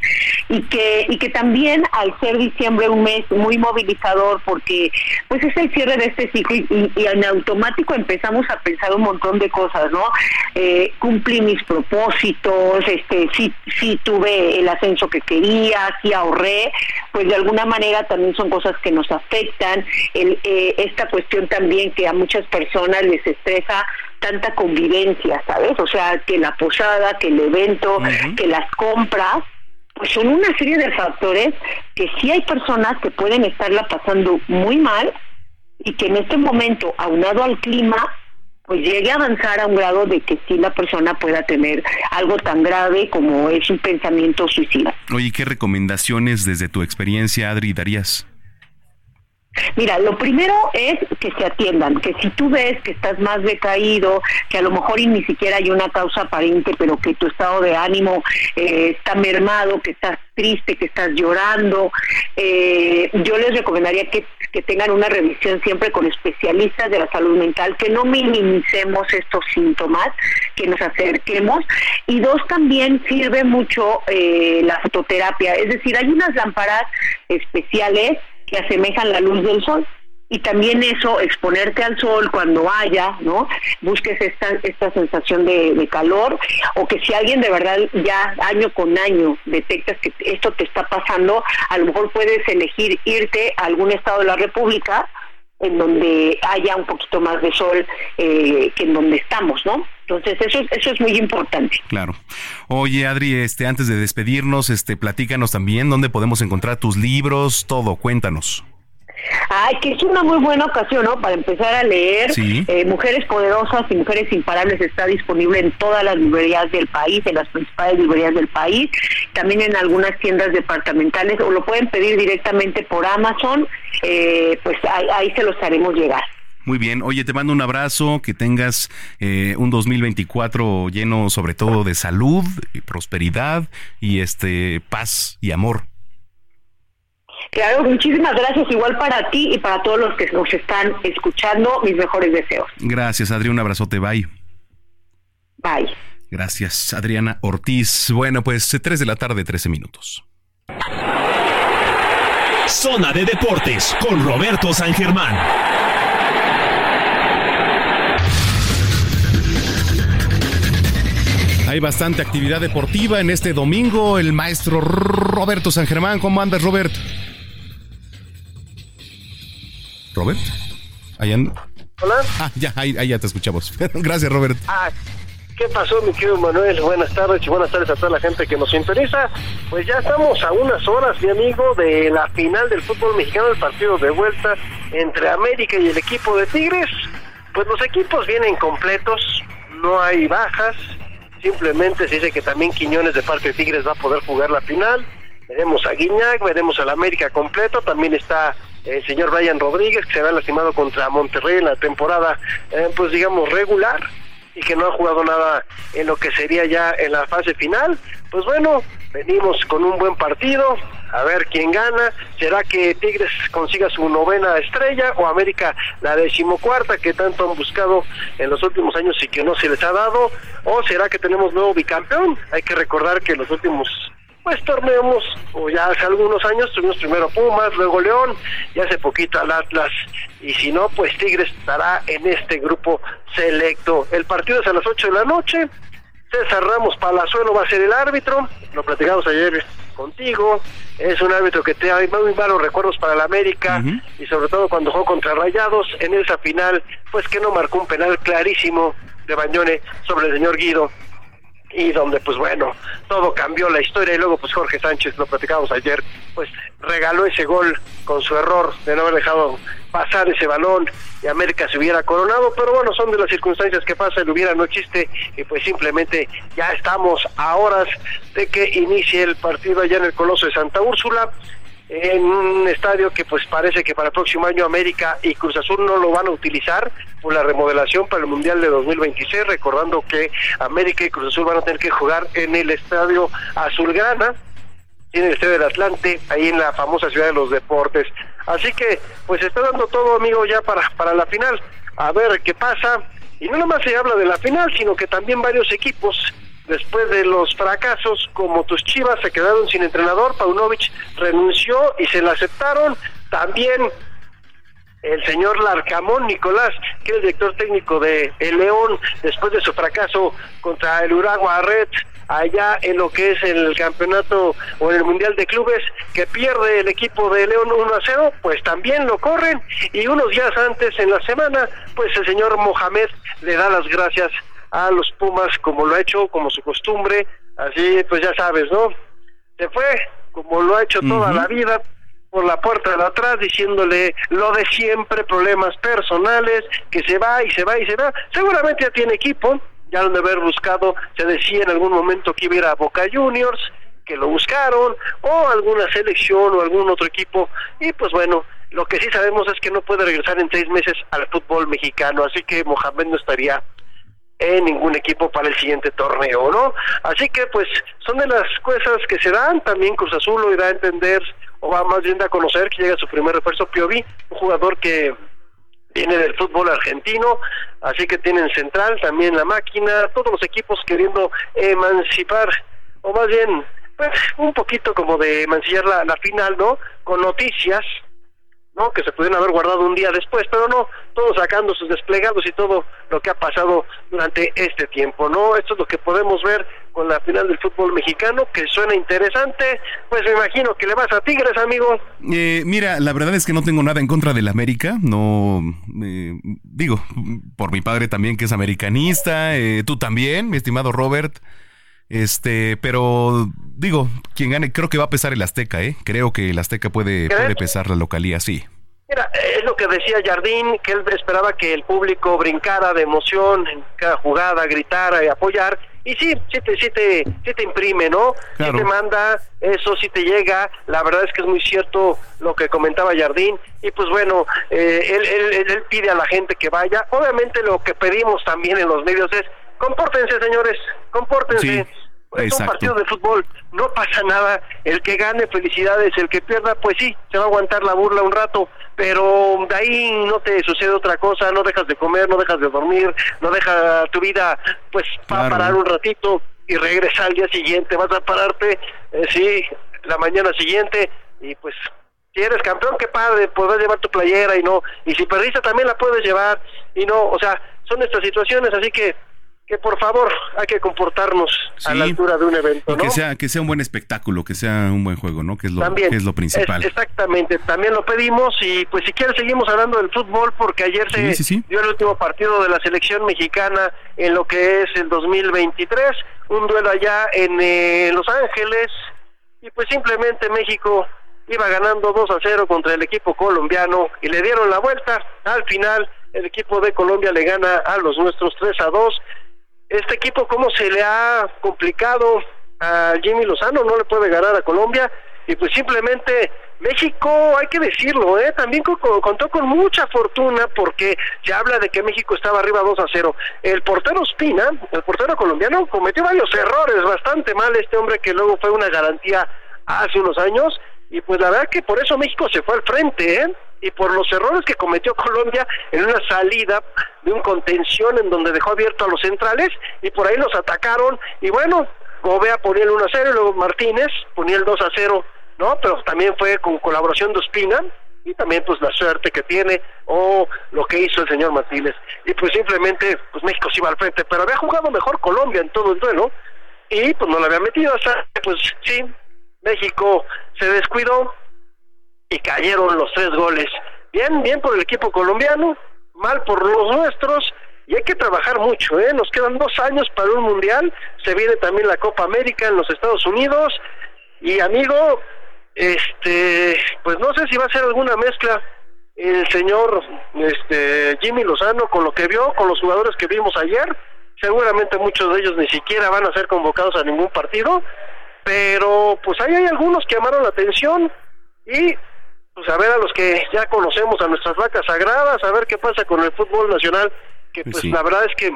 y que, y que también al ser diciembre un mes muy movilizador porque pues es el cierre de este ciclo y, en automático empezamos a pensar un montón de cosas, ¿no? Eh, cumplí mis propósitos, este, sí, sí tuve el ascenso que quería, sí ahorré, pues de alguna manera también son cosas que nos afectan. Eh, esta cuestión también que a muchas personas les estresa tanta convivencia, ¿sabes? O sea, que la posada, que el evento, que las compras, pues son una serie de factores que sí hay personas que pueden estarla pasando muy mal y que en este momento, aunado al clima, pues llegue a avanzar a un grado de que sí la persona pueda tener algo tan grave como es un pensamiento suicida. Oye, ¿qué recomendaciones desde tu experiencia, Adri, darías? Mira, lo primero es que se atiendan, que si tú ves que estás más decaído, que a lo mejor ni siquiera hay una causa aparente, pero que tu estado de ánimo eh, está mermado, que estás triste, que estás llorando, eh, yo les recomendaría que, que tengan una revisión siempre con especialistas de la salud mental, que no minimicemos estos síntomas, que nos acerquemos. Y dos, también sirve mucho eh, la fototerapia, es decir, hay unas lámparas especiales que asemejan la luz del sol y también eso, exponerte al sol cuando haya, ¿no? Busques esta, esta sensación de, calor o que si alguien de verdad ya año con año detectas que esto te está pasando, a lo mejor puedes elegir irte a algún estado de la República en donde haya un poquito más de sol eh, que en donde estamos, ¿no? Entonces eso, eso es muy importante. Claro. Oye, Adri, este, antes de despedirnos, este, platícanos también dónde podemos encontrar tus libros, todo, cuéntanos. Ay, que es una muy buena ocasión, ¿no? Para empezar a leer. Eh, Mujeres Poderosas y Mujeres Imparables está disponible en todas las librerías del país, en las principales librerías del país, también en algunas tiendas departamentales, o lo pueden pedir directamente por Amazon, eh, pues ahí, se los haremos llegar. Muy bien, oye, te mando un abrazo, que tengas eh, un 2024 lleno sobre todo de salud, y prosperidad y este paz y amor. Claro, muchísimas gracias igual para ti y para todos los que nos están escuchando. Mis mejores deseos. Gracias, Adri. Un abrazote. Bye. Bye. Gracias, Adriana Ortiz. Bueno, pues 3 de la tarde, 13 minutos. Zona de Deportes con Roberto San Germán. Hay bastante actividad deportiva en este domingo. El maestro Roberto San Germán. ¿Cómo andas, Robert? Robert. Ahí Hola. Ah, ya, ahí, ya te escuchamos. Gracias, Robert. Ah, ¿qué pasó, mi querido Manuel? Buenas tardes y buenas tardes a toda la gente que nos interesa. Pues ya estamos a unas horas, mi amigo, de la final del fútbol mexicano, el partido de vuelta entre América y el equipo de Tigres. Pues los equipos vienen completos, no hay bajas, simplemente se dice que también Quiñones de parte de Tigres va a poder jugar la final. Veremos a Guiñac, veremos al América completo, también está el señor Brian Rodríguez, que se ha lastimado contra Monterrey en la temporada, eh, pues digamos, regular y que no ha jugado nada en lo que sería ya en la fase final. Pues bueno, venimos con un buen partido, a ver quién gana. ¿Será que Tigres consiga su novena estrella o América la decimocuarta que tanto han buscado en los últimos años y que no se les ha dado? ¿O será que tenemos nuevo bicampeón? Hay que recordar que los últimos pues torneamos, o ya hace algunos años tuvimos primero Pumas, luego León, y hace poquito al Atlas, y si no, pues Tigres estará en este grupo selecto. El partido es a las 8 de la noche, César Ramos Palazuelo va a ser el árbitro, lo platicamos ayer contigo, es un árbitro que te da muy malos recuerdos para la América, y sobre todo cuando jugó contra Rayados, en esa final, pues que no marcó un penal clarísimo de Bañone sobre el señor Guido, y donde pues bueno, todo cambió la historia. Y luego pues Jorge Sánchez, lo platicamos ayer, pues regaló ese gol con su error de no haber dejado pasar ese balón y América se hubiera coronado, pero bueno, son de las circunstancias que pasa, el hubiera no existe y pues simplemente ya estamos a horas de que inicie el partido allá en el Coloso de Santa Úrsula en un estadio que pues parece que para el próximo año América y Cruz Azul no lo van a utilizar por la remodelación para el Mundial de 2026, recordando que América y Cruz Azul van a tener que jugar en el estadio Azulgrana, en el estadio del Atlante, ahí en la famosa ciudad de los deportes. Así que pues está dando todo amigo ya para, para la final, a ver qué pasa. Y no nomás se habla de la final, sino que también varios equipos después de los fracasos, como tus Chivas se quedaron sin entrenador, Paunovic renunció y se le aceptaron. También el señor Larcamón Nicolás, que es el director técnico de El León, después de su fracaso contra el Uragua Red, allá en lo que es el campeonato o en el Mundial de Clubes, que pierde el equipo de León 1 a 0, pues también lo corren. Y unos días antes en la semana, pues el señor Mohamed le da las gracias a los Pumas como lo ha hecho, como su costumbre, así pues ya sabes, ¿no? Se fue como lo ha hecho toda la vida por la puerta de atrás diciéndole lo de siempre, problemas personales, que se va y se va y se va. Seguramente ya tiene equipo, ya han de haber buscado, se decía en algún momento que iba a ir a Boca Juniors, que lo buscaron, o alguna selección o algún otro equipo, y pues bueno, lo que sí sabemos es que no puede regresar en seis meses al fútbol mexicano, así que Mohamed no estaría en ningún equipo para el siguiente torneo, ¿no? Así que pues son de las cosas que se dan, también Cruz Azul lo irá a entender o va más bien a conocer que llega su primer refuerzo Piovi, un jugador que viene del fútbol argentino, así que tienen central, también la máquina, todos los equipos queriendo emancipar, o más bien, pues un poquito como de emancillar la, la final, ¿no? Con noticias, ¿no? Que se pudieron haber guardado un día después, pero no, todos sacando sus desplegados y todo lo que ha pasado durante este tiempo, ¿no? Esto es lo que podemos ver con la final del fútbol mexicano, que suena interesante. Pues me imagino que le vas a Tigres, amigo. Eh, mira, la verdad es que no tengo nada en contra del América. No, eh, digo, por mi padre también que es americanista, eh, tú también, mi estimado Robert. Este, pero digo, quien gane, creo que va a pesar el Azteca, ¿eh? Creo que el Azteca puede, puede pesar la localía, sí. Mira, es lo que decía Jardín, que él esperaba que el público brincara de emoción en cada jugada, gritara y apoyar. Y sí, sí te, sí te, sí te imprime, ¿no? Sí te manda, eso sí te llega. La verdad es que es muy cierto lo que comentaba Jardín. Y pues bueno, eh, él, él, él pide a la gente que vaya. Obviamente lo que pedimos también en los medios es, compórtense señores, compórtense. Es un partido de fútbol, no pasa nada. El que gane, felicidades. El que pierda, pues sí, se va a aguantar la burla un rato. Pero de ahí no te sucede otra cosa. No dejas de comer, no dejas de dormir, no deja tu vida, pues, para parar un ratito y regresa al día siguiente. Vas a pararte, eh, sí, la mañana siguiente. Y pues, si eres campeón, qué padre, podrás llevar tu playera y no. Y si perdiste, también la puedes llevar. Y no, o sea, son estas situaciones, así que que por favor hay que comportarnos a la altura de un evento, ¿no? que sea que sea un buen espectáculo, que sea un buen juego, ¿no? Que es lo que es lo principal. exactamente, también lo pedimos y pues si quieres seguimos hablando del fútbol porque ayer se dio el último partido de la selección mexicana en lo que es el 2023, un duelo allá en eh, Los Ángeles y pues simplemente México iba ganando 2 a 0 contra el equipo colombiano y le dieron la vuelta. Al final el equipo de Colombia le gana a los nuestros 3 a 2 este equipo cómo se le ha complicado a Jimmy Lozano, no le puede ganar a Colombia y pues simplemente México, hay que decirlo, ¿eh? también contó con mucha fortuna porque se habla de que México estaba arriba 2 a 0. El portero Spina, el portero colombiano, cometió varios errores, bastante mal este hombre que luego fue una garantía hace unos años y pues la verdad que por eso México se fue al frente, ¿eh? Y por los errores que cometió Colombia en una salida de un contención en donde dejó abierto a los centrales y por ahí los atacaron. Y bueno, Gobea ponía el 1 a 0 y luego Martínez ponía el 2 a 0, ¿no? Pero también fue con colaboración de Ospina y también pues la suerte que tiene o lo que hizo el señor Martínez. Y pues simplemente pues México se iba al frente, pero había jugado mejor Colombia en todo el duelo y pues no lo había metido, sea, pues sí, México se descuidó y cayeron los tres goles. Bien, bien por el equipo colombiano, mal por los nuestros y hay que trabajar mucho, ¿eh? Nos quedan dos años para un mundial, se viene también la Copa América en los Estados Unidos y amigo, este, pues no sé si va a ser alguna mezcla el señor este Jimmy Lozano con lo que vio, con los jugadores que vimos ayer, seguramente muchos de ellos ni siquiera van a ser convocados a ningún partido, pero pues ahí hay algunos que llamaron la atención y pues a ver a los que ya conocemos, a nuestras vacas sagradas, a ver qué pasa con el fútbol nacional, que pues, la verdad es que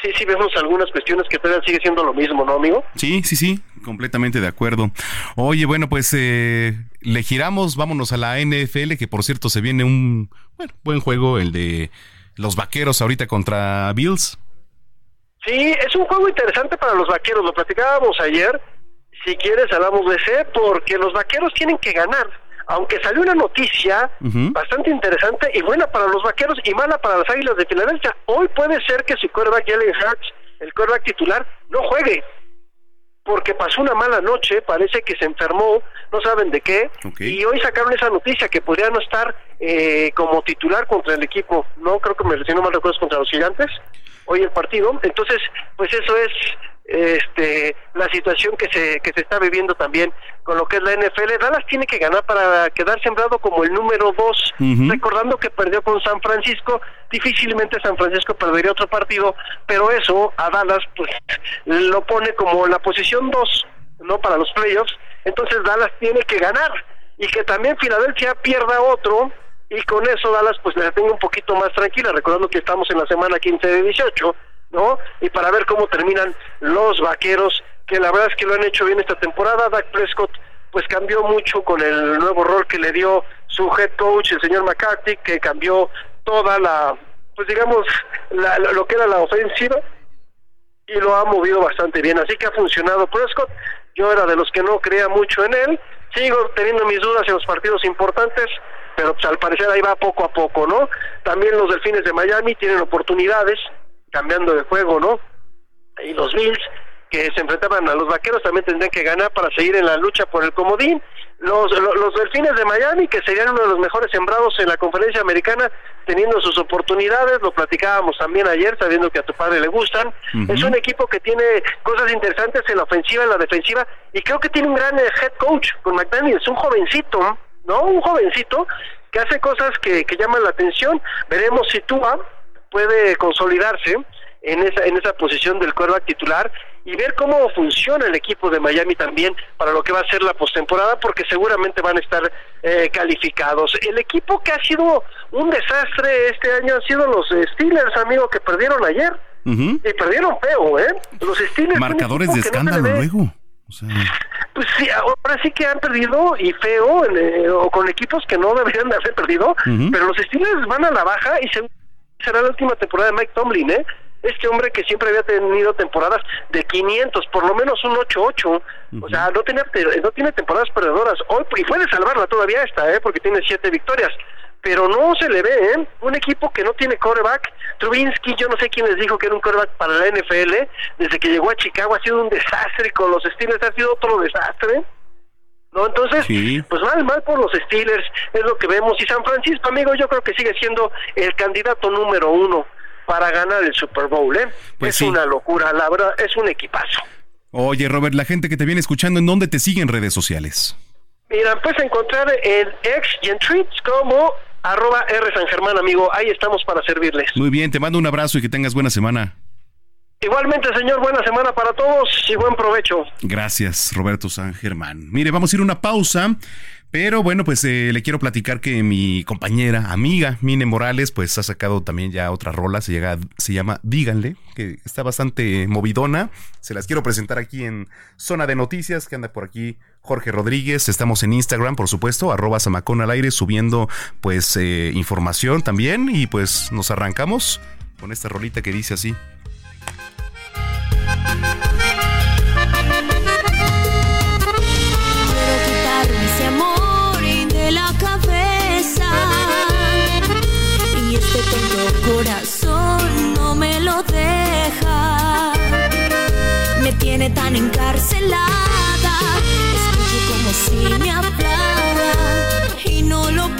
sí, sí vemos algunas cuestiones que todavía sigue siendo lo mismo, ¿no, amigo? Sí, sí, sí, completamente de acuerdo. Oye, bueno, pues eh, le giramos, vámonos a la NFL, que por cierto se viene un bueno, buen juego, el de los vaqueros ahorita contra Bills. Sí, es un juego interesante para los vaqueros, lo platicábamos ayer. Si quieres, hablamos de ese, porque los vaqueros tienen que ganar aunque salió una noticia bastante interesante y buena para los vaqueros y mala para las águilas de Filadelfia. Hoy puede ser que su quarterback Jalen Hurts, el quarterback titular, no juegue porque pasó una mala noche, parece que se enfermó, no saben de qué, y hoy sacaron esa noticia que podría no estar eh, como titular contra el equipo, no creo que me si no mal recuerdo contra los gigantes, hoy el partido, entonces pues eso es este la situación que se que se está viviendo también con lo que es la NFL. Dallas tiene que ganar para quedar sembrado como el número dos, recordando que perdió con San Francisco. Difícilmente San Francisco perdería otro partido, pero eso a Dallas pues lo pone como la posición dos, no para los playoffs. Entonces Dallas tiene que ganar y que también Filadelfia pierda otro y con eso Dallas pues la tenga un poquito más tranquila, recordando que estamos en la semana 15 de 18 ¿no? Y para ver cómo terminan los vaqueros, que la verdad es que lo han hecho bien esta temporada. Dak Prescott pues cambió mucho con el nuevo rol que le dio su head coach, el señor McCarthy, que cambió toda la, pues digamos, lo que era la ofensiva y lo ha movido bastante bien. Así que ha funcionado Prescott. Yo era de los que no creía mucho en él. Sigo teniendo mis dudas en los partidos importantes, pero pues, al parecer ahí va poco a poco, ¿no? También los delfines de Miami tienen oportunidades cambiando de juego, ¿no? Y los Bills, que se enfrentaban a los vaqueros también tendrían que ganar para seguir en la lucha por el comodín. Los, los, delfines de Miami, que serían uno de los mejores sembrados en la conferencia americana, teniendo sus oportunidades, lo platicábamos también ayer, sabiendo que a tu padre le gustan. Es un equipo que tiene cosas interesantes en la ofensiva, en la defensiva, y creo que tiene un gran eh, head coach con McDaniels, un jovencito, ¿no? Un jovencito que hace cosas que, que llaman la atención. Veremos si Tua puede consolidarse en esa, en esa posición del quarterback titular y ver cómo funciona el equipo de Miami también para lo que va a ser la postemporada, porque seguramente van a estar eh, calificados. El equipo que ha sido un desastre este año han sido los Steelers, amigo, que perdieron ayer. Y perdieron feo, ¿eh? Los Steelers. Marcadores de escándalo luego. Pues sí, ahora sí que han perdido y feo, eh, o con equipos que no deberían de haber perdido, pero los Steelers van a la baja y será la última temporada de Mike Tomlin, ¿eh? este hombre que siempre había tenido temporadas de 500, por lo menos un 8-8, o sea, no tiene, no tiene temporadas perdedoras, hoy y puede salvarla todavía esta, ¿eh? porque tiene siete victorias, pero no se le ve, ¿eh? Un equipo que no tiene quarterback, Trubinsky, yo no sé quién les dijo que era un quarterback para la NFL, desde que llegó a Chicago ha sido un desastre, con los Steelers ha sido otro desastre. ¿No? Entonces, pues mal, mal por los Steelers, es lo que vemos. Y San Francisco, amigo, yo creo que sigue siendo el candidato número uno para ganar el Super Bowl, ¿eh? Pues es una locura, la verdad, es un equipazo. Oye, Robert, la gente que te viene escuchando, ¿en dónde te sigue en redes sociales? Mira, puedes encontrar en X y en tweets como arroba R San Germán, amigo. Ahí estamos para servirles. Muy bien, te mando un abrazo y que tengas buena semana. Igualmente, señor, buena semana para todos y buen provecho. Gracias, Roberto San Germán. Mire, vamos a ir a una pausa. Pero bueno, pues eh, le quiero platicar que mi compañera, amiga, Mine Morales, pues ha sacado también ya otra rola, se, llega, se llama Díganle, que está bastante movidona. Se las quiero presentar aquí en Zona de Noticias, que anda por aquí Jorge Rodríguez. Estamos en Instagram, por supuesto, arroba Samacón al aire, subiendo pues eh, información también. Y pues nos arrancamos con esta rolita que dice así. Tan encarcelada. Escucho como si me hablara y no lo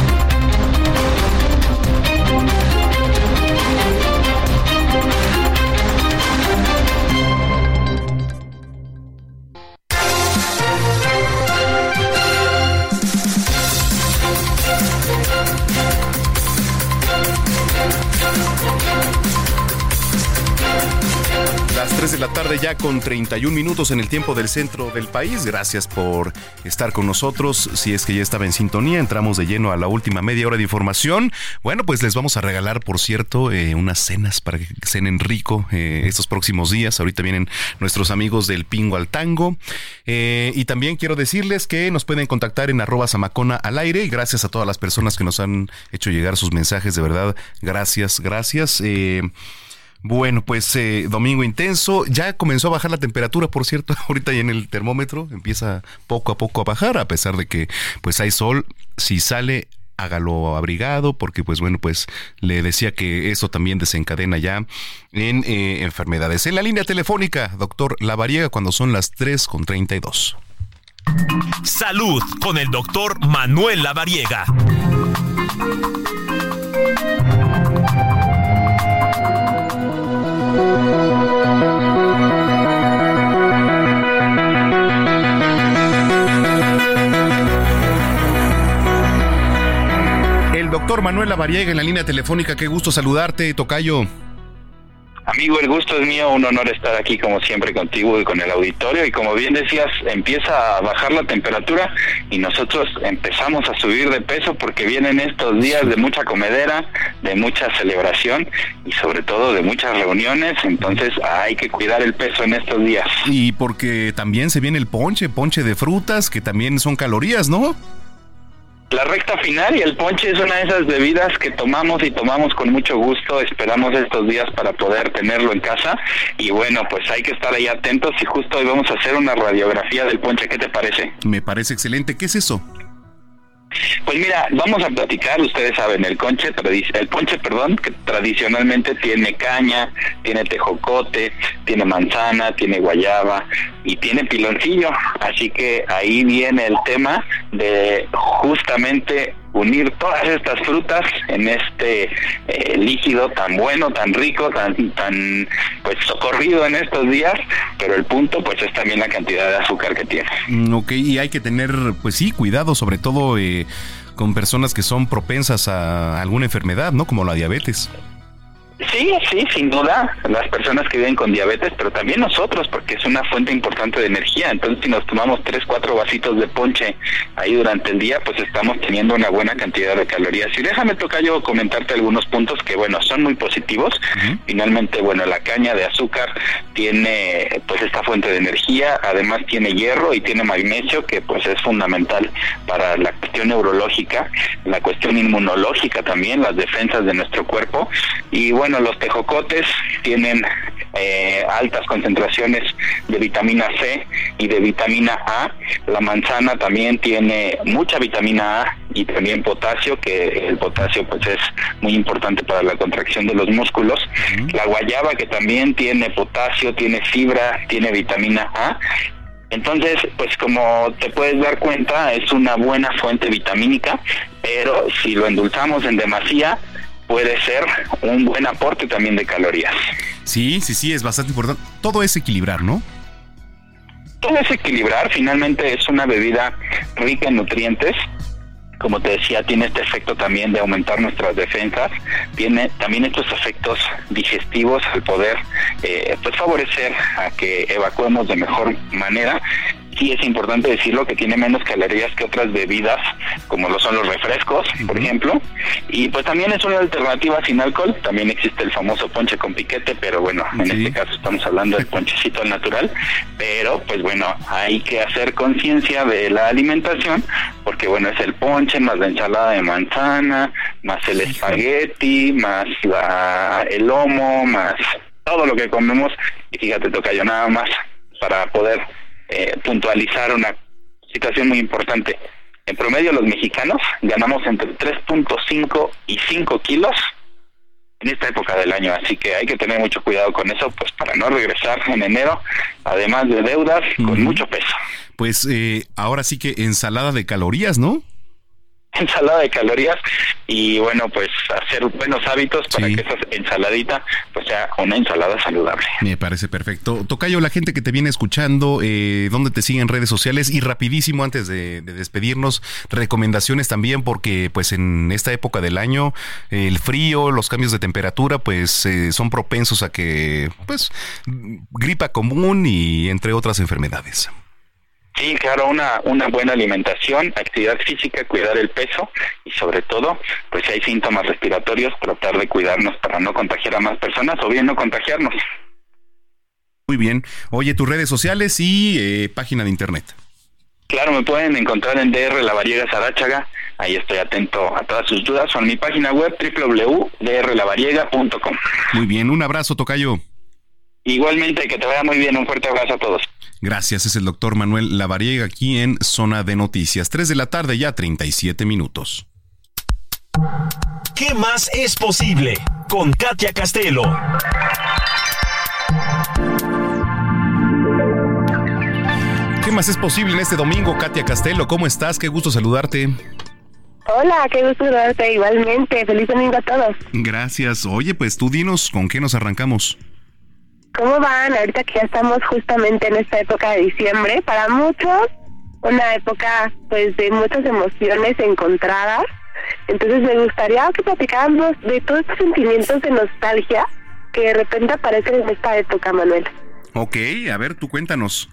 Con 31 minutos en el tiempo del centro del país. Gracias por estar con nosotros. Si es que ya estaba en sintonía, entramos de lleno a la última media hora de información. Bueno, pues les vamos a regalar, por cierto, eh, unas cenas para que cenen rico eh, estos próximos días. Ahorita vienen nuestros amigos del Pingo al Tango. Eh, y también quiero decirles que nos pueden contactar en arroba samacona al aire. Y gracias a todas las personas que nos han hecho llegar sus mensajes. De verdad, gracias, gracias. Bueno, pues eh, domingo intenso. Ya comenzó a bajar la temperatura, por cierto. Ahorita ya en el termómetro empieza poco a poco a bajar, a pesar de que pues hay sol. Si sale, hágalo abrigado, porque pues bueno, pues le decía que eso también desencadena ya en eh, enfermedades. En la línea telefónica, doctor Lavariega, cuando son las 3 con 32. Salud con el doctor Manuel Lavariega. Manuel Lavariega en la línea telefónica, qué gusto saludarte, Tocayo. Amigo, el gusto es mío, un honor estar aquí como siempre contigo y con el auditorio y como bien decías, empieza a bajar la temperatura y nosotros empezamos a subir de peso porque vienen estos días de mucha comedera, de mucha celebración y sobre todo de muchas reuniones, entonces hay que cuidar el peso en estos días. Y porque también se viene el ponche, ponche de frutas, que también son calorías, ¿no? La recta final y el ponche es una de esas bebidas que tomamos y tomamos con mucho gusto. Esperamos estos días para poder tenerlo en casa. Y bueno, pues hay que estar ahí atentos y justo hoy vamos a hacer una radiografía del ponche. ¿Qué te parece? Me parece excelente. ¿Qué es eso? Pues mira, vamos a platicar, ustedes saben, el conche, el ponche, perdón, que tradicionalmente tiene caña, tiene tejocote, tiene manzana, tiene guayaba y tiene piloncillo, así que ahí viene el tema de justamente unir todas estas frutas en este eh, líquido tan bueno, tan rico, tan tan pues socorrido en estos días, pero el punto pues es también la cantidad de azúcar que tiene. Mm, ok, y hay que tener pues sí, cuidado sobre todo eh, con personas que son propensas a alguna enfermedad, ¿no? Como la diabetes. Sí, sí, sin duda, las personas que viven con diabetes, pero también nosotros, porque es una fuente importante de energía. Entonces, si nos tomamos tres, cuatro vasitos de ponche ahí durante el día, pues estamos teniendo una buena cantidad de calorías. Y déjame tocar yo comentarte algunos puntos que, bueno, son muy positivos. Finalmente, bueno, la caña de azúcar tiene, pues, esta fuente de energía, además tiene hierro y tiene magnesio, que, pues, es fundamental para la cuestión neurológica, la cuestión inmunológica también, las defensas de nuestro cuerpo. Y, bueno, los tejocotes tienen eh, altas concentraciones de vitamina C y de vitamina A. La manzana también tiene mucha vitamina A y también potasio, que el potasio pues es muy importante para la contracción de los músculos. La guayaba que también tiene potasio, tiene fibra, tiene vitamina A entonces, pues como te puedes dar cuenta, es una buena fuente vitamínica, pero si lo endulzamos en demasía, puede ser un buen aporte también de calorías. Sí, sí, sí, es bastante importante. Todo es equilibrar, ¿no? Todo es equilibrar, finalmente es una bebida rica en nutrientes, como te decía, tiene este efecto también de aumentar nuestras defensas, tiene también estos efectos digestivos al poder eh, pues favorecer a que evacuemos de mejor manera sí es importante decirlo que tiene menos calorías que otras bebidas, como lo son los refrescos, por ejemplo. Y pues también es una alternativa sin alcohol. También existe el famoso ponche con piquete, pero bueno, en este caso estamos hablando del ponchecito natural. Pero pues bueno, hay que hacer conciencia de la alimentación, porque bueno, es el ponche más la ensalada de manzana, más el espagueti, más la, el lomo, más todo lo que comemos. Y fíjate, toca yo nada más para poder eh, puntualizar una situación muy importante. En promedio los mexicanos ganamos entre 3.5 y 5 kilos en esta época del año, así que hay que tener mucho cuidado con eso, pues para no regresar en enero, además de deudas, con mucho peso. Pues eh, ahora sí que ensalada de calorías, ¿no? Ensalada de calorías y bueno pues hacer buenos hábitos para que esa ensaladita pues sea una ensalada saludable. Me parece perfecto. Tocayo, la gente que te viene escuchando, eh, ¿dónde te siguen redes sociales? Y rapidísimo antes de, despedirnos, recomendaciones también porque pues en esta época del año el frío, los cambios de temperatura pues eh, son propensos a que pues gripa común y entre otras enfermedades. Sí, claro, una, una buena alimentación, actividad física, cuidar el peso y sobre todo, pues si hay síntomas respiratorios, tratar de cuidarnos para no contagiar a más personas o bien no contagiarnos. Muy bien. Oye, tus redes sociales y eh, página de internet. Claro, me pueden encontrar en DR La Variega Sarachaga. Ahí estoy atento a todas sus dudas o en mi página web www.drlavariega.com. Muy bien, un abrazo, Tocayo. Igualmente, que te vaya muy bien. Un fuerte abrazo a todos. Gracias, es el doctor Manuel Lavariega aquí en Zona de Noticias. 3 de la tarde, ya 37 minutos. ¿Qué más es posible? Con Katia Castelo. ¿Qué más es posible en este domingo, Katia Castelo? ¿Cómo estás? Qué gusto saludarte. Hola, qué gusto saludarte igualmente. Feliz domingo a todos. Gracias. Oye, pues tú dinos con qué nos arrancamos. ¿Cómo van? Ahorita que ya estamos justamente en esta época de diciembre, para muchos una época pues de muchas emociones encontradas. Entonces me gustaría que platicáramos de todos estos sentimientos de nostalgia que de repente aparecen en esta época, Manuel. Ok, a ver, tú cuéntanos.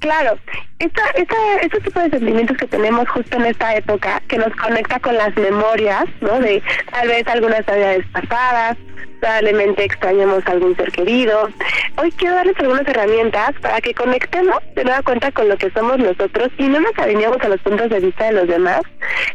Claro, esta, esta, este tipo de sentimientos que tenemos justo en esta época, que nos conecta con las memorias, ¿no? De tal vez algunas navidades pasadas, probablemente extrañemos a algún ser querido. Hoy quiero darles algunas herramientas para que conectemos de nueva cuenta con lo que somos nosotros y no nos alineemos a los puntos de vista de los demás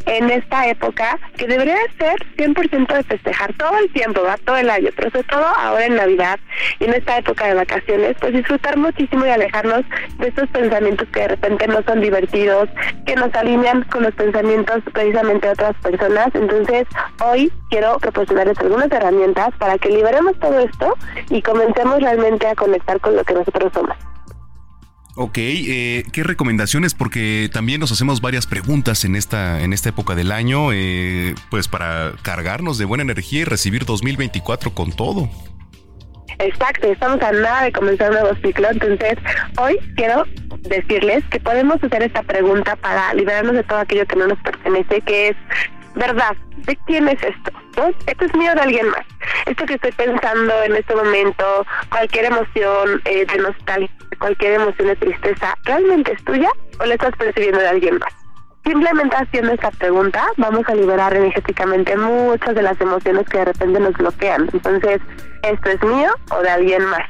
en esta época que debería ser 100% de festejar todo el tiempo, va todo el año, pero sobre todo ahora en Navidad y en esta época de vacaciones, pues disfrutar muchísimo y alejarnos de estos pensamientos que de repente no son divertidos, que nos alinean con los pensamientos precisamente de otras personas. Entonces, hoy quiero proporcionarles algunas herramientas para que liberemos todo esto y comencemos realmente a conectar con lo que nosotros somos. Ok, eh, ¿qué recomendaciones? Porque también nos hacemos varias preguntas en esta, en esta época del año, eh, pues para cargarnos de buena energía y recibir 2024 con todo. Exacto, estamos a nada de comenzar un nuevo ciclo, entonces hoy quiero decirles que podemos hacer esta pregunta para liberarnos de todo aquello que no nos pertenece, que es, ¿verdad? ¿De quién es esto? ¿No? Esto es mío de alguien más. Esto que estoy pensando en este momento, cualquier emoción eh, de nostalgia, cualquier emoción de tristeza, ¿realmente es tuya o la estás percibiendo de alguien más? Simplemente haciendo esta pregunta vamos a liberar energéticamente muchas de las emociones que de repente nos bloquean. Entonces, ¿esto es mío o de alguien más?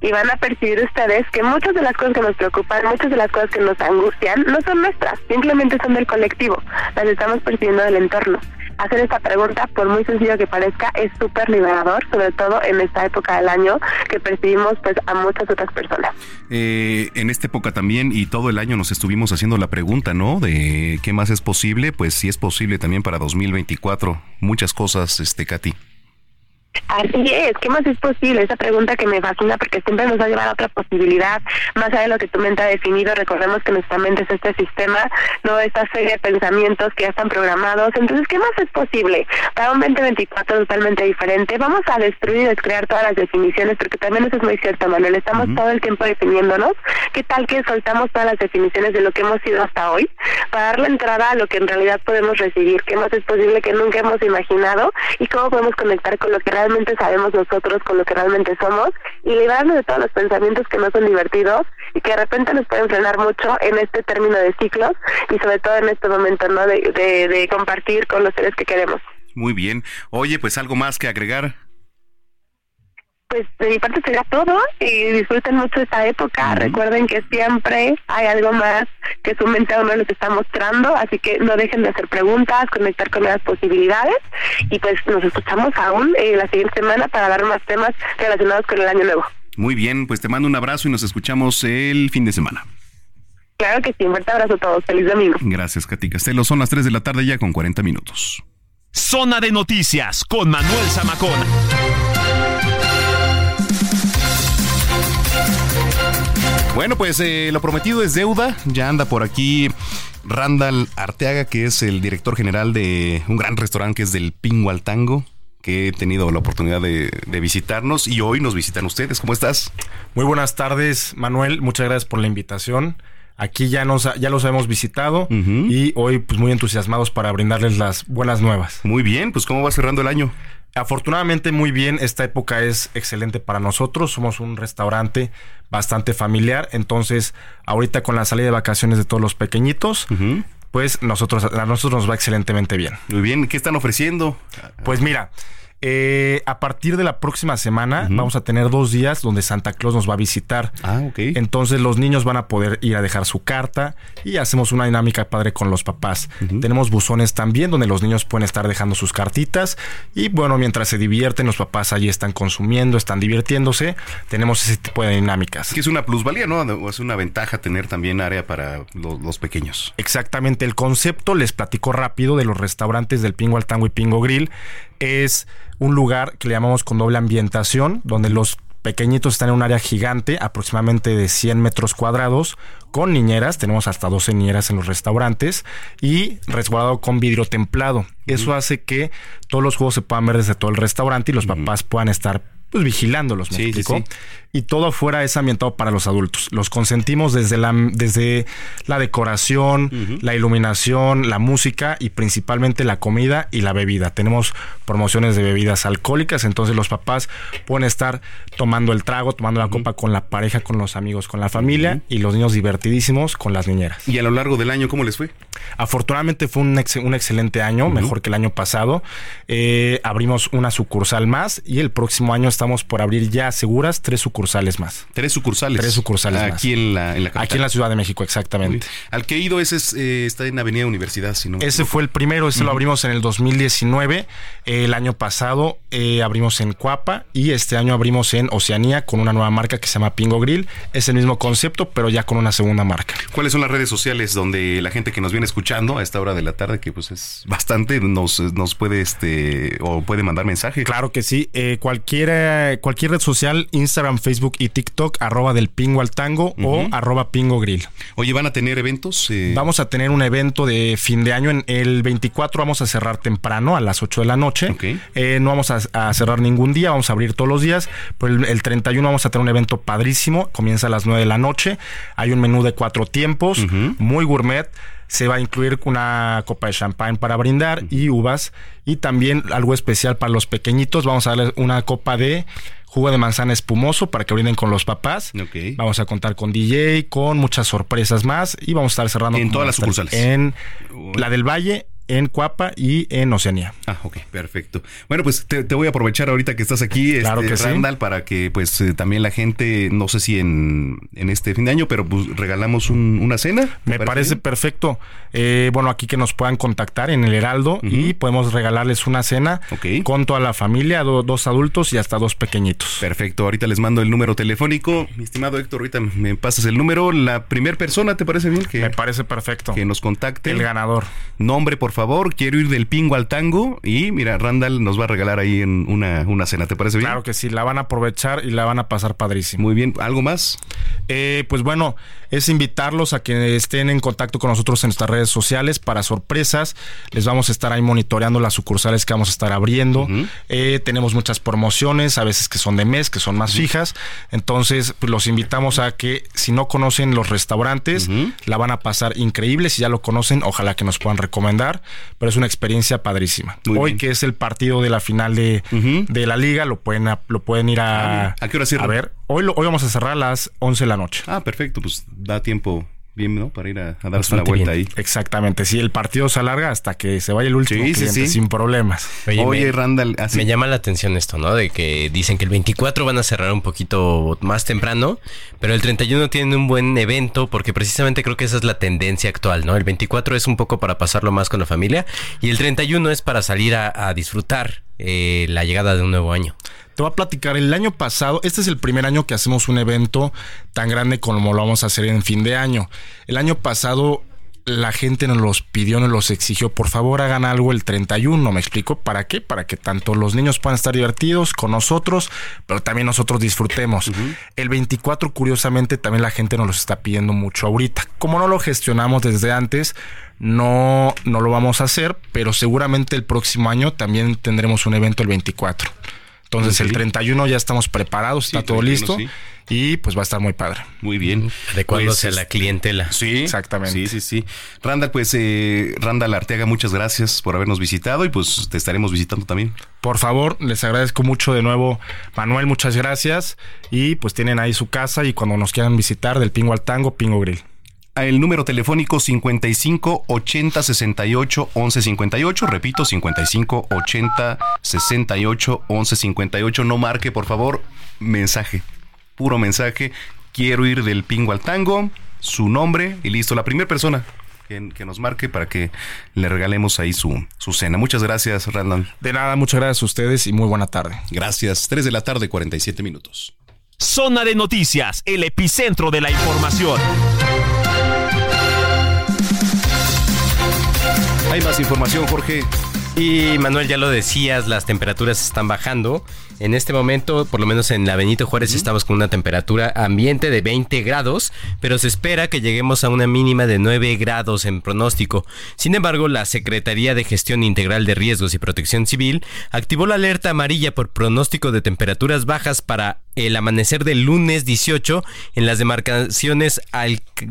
Y van a percibir ustedes que muchas de las cosas que nos preocupan, muchas de las cosas que nos angustian, no son nuestras, simplemente son del colectivo, las estamos percibiendo del entorno hacer esta pregunta, por muy sencillo que parezca, es súper liberador, sobre todo en esta época del año que percibimos pues a muchas otras personas. Eh, en esta época también y todo el año nos estuvimos haciendo la pregunta, ¿no? De qué más es posible, pues si es posible también para 2024. Muchas cosas, este, Katy. Así es, ¿qué más es posible? Esa pregunta que me fascina porque siempre nos va a llevar a otra posibilidad, más allá de lo que tu mente ha definido, recordemos que nuestra mente es este sistema, no esta serie de pensamientos que ya están programados, entonces, ¿qué más es posible? Para un 2024 totalmente diferente, vamos a destruir y descrear todas las definiciones, porque también eso es muy cierto, Manuel, estamos todo el tiempo definiéndonos, ¿qué tal que soltamos todas las definiciones de lo que hemos sido hasta hoy, para darle entrada a lo que en realidad podemos recibir, qué más es posible que nunca hemos imaginado y cómo podemos conectar con lo que realmente realmente sabemos nosotros con lo que realmente somos y librarnos de todos los pensamientos que no son divertidos y que de repente nos pueden frenar mucho en este término de ciclos y sobre todo en este momento no de, de compartir con los seres que queremos. Muy bien. Oye, pues algo más que agregar pues de mi parte será todo y disfruten mucho esta época. Recuerden que siempre hay algo más que su mente a uno les está mostrando, así que no dejen de hacer preguntas, conectar con nuevas posibilidades y pues nos escuchamos aún eh, la siguiente semana para dar más temas relacionados con el año nuevo. Muy bien, pues te mando un abrazo y nos escuchamos el fin de semana. Claro que sí, un fuerte abrazo a todos. Feliz domingo. Gracias, Katy Castelo. Son las 3 de la tarde ya con 40 minutos. Zona de noticias con Manuel Zamacón. Bueno, pues eh, lo prometido es deuda. Ya anda por aquí Randall Arteaga, que es el director general de un gran restaurante que es del Pingo al Tango que he tenido la oportunidad de, visitarnos y hoy nos visitan ustedes. ¿Cómo estás? Muy buenas tardes, Manuel. Muchas gracias por la invitación. Aquí ya nos ya los hemos visitado y hoy pues muy entusiasmados para brindarles las buenas nuevas. Muy bien, pues ¿cómo va cerrando el año? Afortunadamente muy bien, esta época es excelente para nosotros, somos un restaurante bastante familiar, entonces ahorita con la salida de vacaciones de todos los pequeñitos, pues nosotros, a nosotros nos va excelentemente bien. Muy bien, ¿qué están ofreciendo? Pues mira, eh, a partir de la próxima semana vamos a tener dos días donde Santa Claus nos va a visitar. Ah, ok. Entonces los niños van a poder ir a dejar su carta y hacemos una dinámica padre con los papás. Tenemos buzones también donde los niños pueden estar dejando sus cartitas y bueno, mientras se divierten, los papás allí están consumiendo, están divirtiéndose. Tenemos ese tipo de dinámicas. Que es una plusvalía, ¿no? Es una ventaja tener también área para los, pequeños. Exactamente. El concepto, les platico rápido, de los restaurantes del Pingo al Tango y Pingo Grill es un lugar que le llamamos con doble ambientación, donde los pequeñitos están en un área gigante, aproximadamente de 100 metros cuadrados, con niñeras, tenemos hasta 12 niñeras en los restaurantes, y resguardado con vidrio templado. Eso hace que todos los juegos se puedan ver desde todo el restaurante y los papás puedan estar pues vigilándolos, ¿me explico? Y todo afuera es ambientado para los adultos. Los consentimos desde la, desde la decoración, la iluminación, la música y principalmente la comida y la bebida. Tenemos promociones de bebidas alcohólicas, entonces los papás pueden estar tomando el trago, tomando la copa con la pareja, con los amigos, con la familia y los niños divertidísimos con las niñeras. ¿Y a lo largo del año cómo les fue? Afortunadamente fue un, ex- un excelente año, mejor que el año pasado. Eh, abrimos una sucursal más y el próximo año estamos por abrir ya seguras tres sucursales más. Tres sucursales. Tres sucursales Aquí más. en la, en la capital. Aquí en la Ciudad de México, exactamente. Al que he ido ese es, eh, está en Avenida Universidad, si no Ese fue el primero, ese lo abrimos en el 2019. Eh, el año pasado eh, abrimos en Cuapa y este año abrimos en Oceanía con una nueva marca que se llama Pingo Grill. Es el mismo concepto, pero ya con una segunda marca. ¿Cuáles son las redes sociales donde la gente que nos viene escuchando a esta hora de la tarde, que pues es bastante, nos, nos puede este o puede mandar mensaje? Claro que sí. Eh, cualquier, red social, Instagram, Facebook y TikTok, arroba del pingo al tango o arroba pingo grill. Oye, ¿van a tener eventos? Eh, Vamos a tener un evento de fin de año. En el 24 vamos a cerrar temprano, a las 8 de la noche. Eh, no vamos a, a cerrar ningún día, vamos a abrir todos los días. Pero el, el 31 vamos a tener un evento padrísimo. Comienza a las 9 de la noche. Hay un menú de cuatro tiempos, muy gourmet. Se va a incluir una copa de champán para brindar y uvas. Y también algo especial para los pequeñitos. Vamos a darles una copa de jugo de manzana espumoso para que brinden con los papás. Vamos a contar con DJ, con muchas sorpresas más y vamos a estar cerrando En todas las sucursales. En la del Valle, en Cuapa y en Oceanía. Ah, ok, perfecto. Bueno, pues te, te voy a aprovechar ahorita que estás aquí, Claro este, que sí. Randall, para que pues eh, también la gente, no sé si en, en este fin de año, pero pues regalamos un- una cena. ¿Te Me parece bien? perfecto. Eh, bueno, aquí que nos puedan contactar en el Heraldo y podemos regalarles una cena con toda la familia, do- dos adultos y hasta dos pequeñitos. Perfecto, ahorita les mando el número telefónico. Mi estimado Héctor, ahorita me pasas el número. La primer persona, ¿te parece bien? Que, Me parece perfecto. Que nos contacte. El ganador. Nombre, por favor. Quiero ir del pingo al tango. Y mira, Randall nos va a regalar ahí en una, una cena. ¿Te parece bien? Claro que sí, la van a aprovechar y la van a pasar padrísimo. Muy bien, ¿algo más? Eh, pues bueno, es invitarlos a que estén en contacto con nosotros en nuestras redes sociales para sorpresas. Les vamos a estar ahí monitoreando las sucursales que vamos a estar abriendo. Eh, tenemos muchas promociones, a veces que son de mes, que son más fijas. Entonces, pues los invitamos a que si no conocen los restaurantes, la van a pasar increíble. Si ya lo conocen, ojalá que nos puedan recomendar. Pero es una experiencia padrísima. Hoy que es el partido de la final de, de la liga, lo pueden, lo pueden ir a, ¿A qué hora cierran? a ver. Hoy, lo- hoy vamos a cerrar a las 11 de la noche. Ah, perfecto. Pues da tiempo bien, ¿no? Para ir a, a darse una vuelta bien. ahí. Exactamente, sí, el partido se alarga hasta que se vaya el último Sí, sí, cliente, sí. sin problemas. me- Randall, Me llama la atención esto, ¿no? De que dicen que el 24 van a cerrar un poquito más temprano, pero el 31 tienen un buen evento porque precisamente creo que esa es la tendencia actual, ¿no? El 24 es un poco para pasarlo más con la familia y el 31 es para salir a, a disfrutar eh, la llegada de un nuevo año. Te voy a platicar, el año pasado, este es el primer año que hacemos un evento tan grande como lo vamos a hacer en fin de año. El año pasado la gente nos los pidió, nos los exigió, por favor hagan algo el 31, ¿me explico? ¿Para qué? Para que tanto los niños puedan estar divertidos con nosotros, pero también nosotros disfrutemos. El 24, curiosamente, también la gente nos los está pidiendo mucho ahorita. Como no lo gestionamos desde antes, no, no lo vamos a hacer, pero seguramente el próximo año también tendremos un evento el 24. Entonces Ok. el 31 ya estamos preparados, está Sí, todo 31, listo y pues va a estar muy padre. Muy bien. Adecuándose Pues, a la clientela. Sí, exactamente. Sí, sí, sí. Randall, pues, eh, Randall Arteaga, muchas gracias por habernos visitado y pues te estaremos visitando también. Por favor, les agradezco mucho de nuevo, Manuel, muchas gracias. Y pues tienen ahí su casa y cuando nos quieran visitar del Pingo al Tango, Pingo Grill. El número telefónico 55 80 68 11 58. Repito, 55 80 68 11 58. No marque, por favor, mensaje. Puro mensaje. Quiero ir del pingo al tango. Su nombre y listo. La primera persona que, que nos marque para que le regalemos ahí su, su cena. Muchas gracias, Randall. De nada, muchas gracias a ustedes y muy buena tarde. Gracias. 3 de la tarde, 47 minutos. Zona de noticias, el epicentro de la información. Hay más información, Jorge. Y Manuel, ya lo decías, las temperaturas están bajando. En este momento, por lo menos en la Benito Juárez, estamos con una temperatura ambiente de 20 grados, pero se espera que lleguemos a una mínima de 9 grados en pronóstico. Sin embargo, la Secretaría de Gestión Integral de Riesgos y Protección Civil activó la alerta amarilla por pronóstico de temperaturas bajas para el amanecer del lunes 18 en las demarcaciones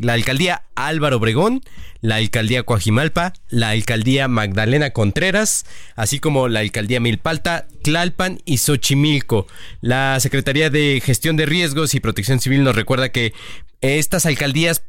la alcaldía Álvaro Obregón, la alcaldía Coajimalpa, la alcaldía Magdalena Contreras, así como la alcaldía Milpalta, Tlalpan y Xochimilco. La Secretaría de Gestión de Riesgos y Protección Civil nos recuerda que estas alcaldías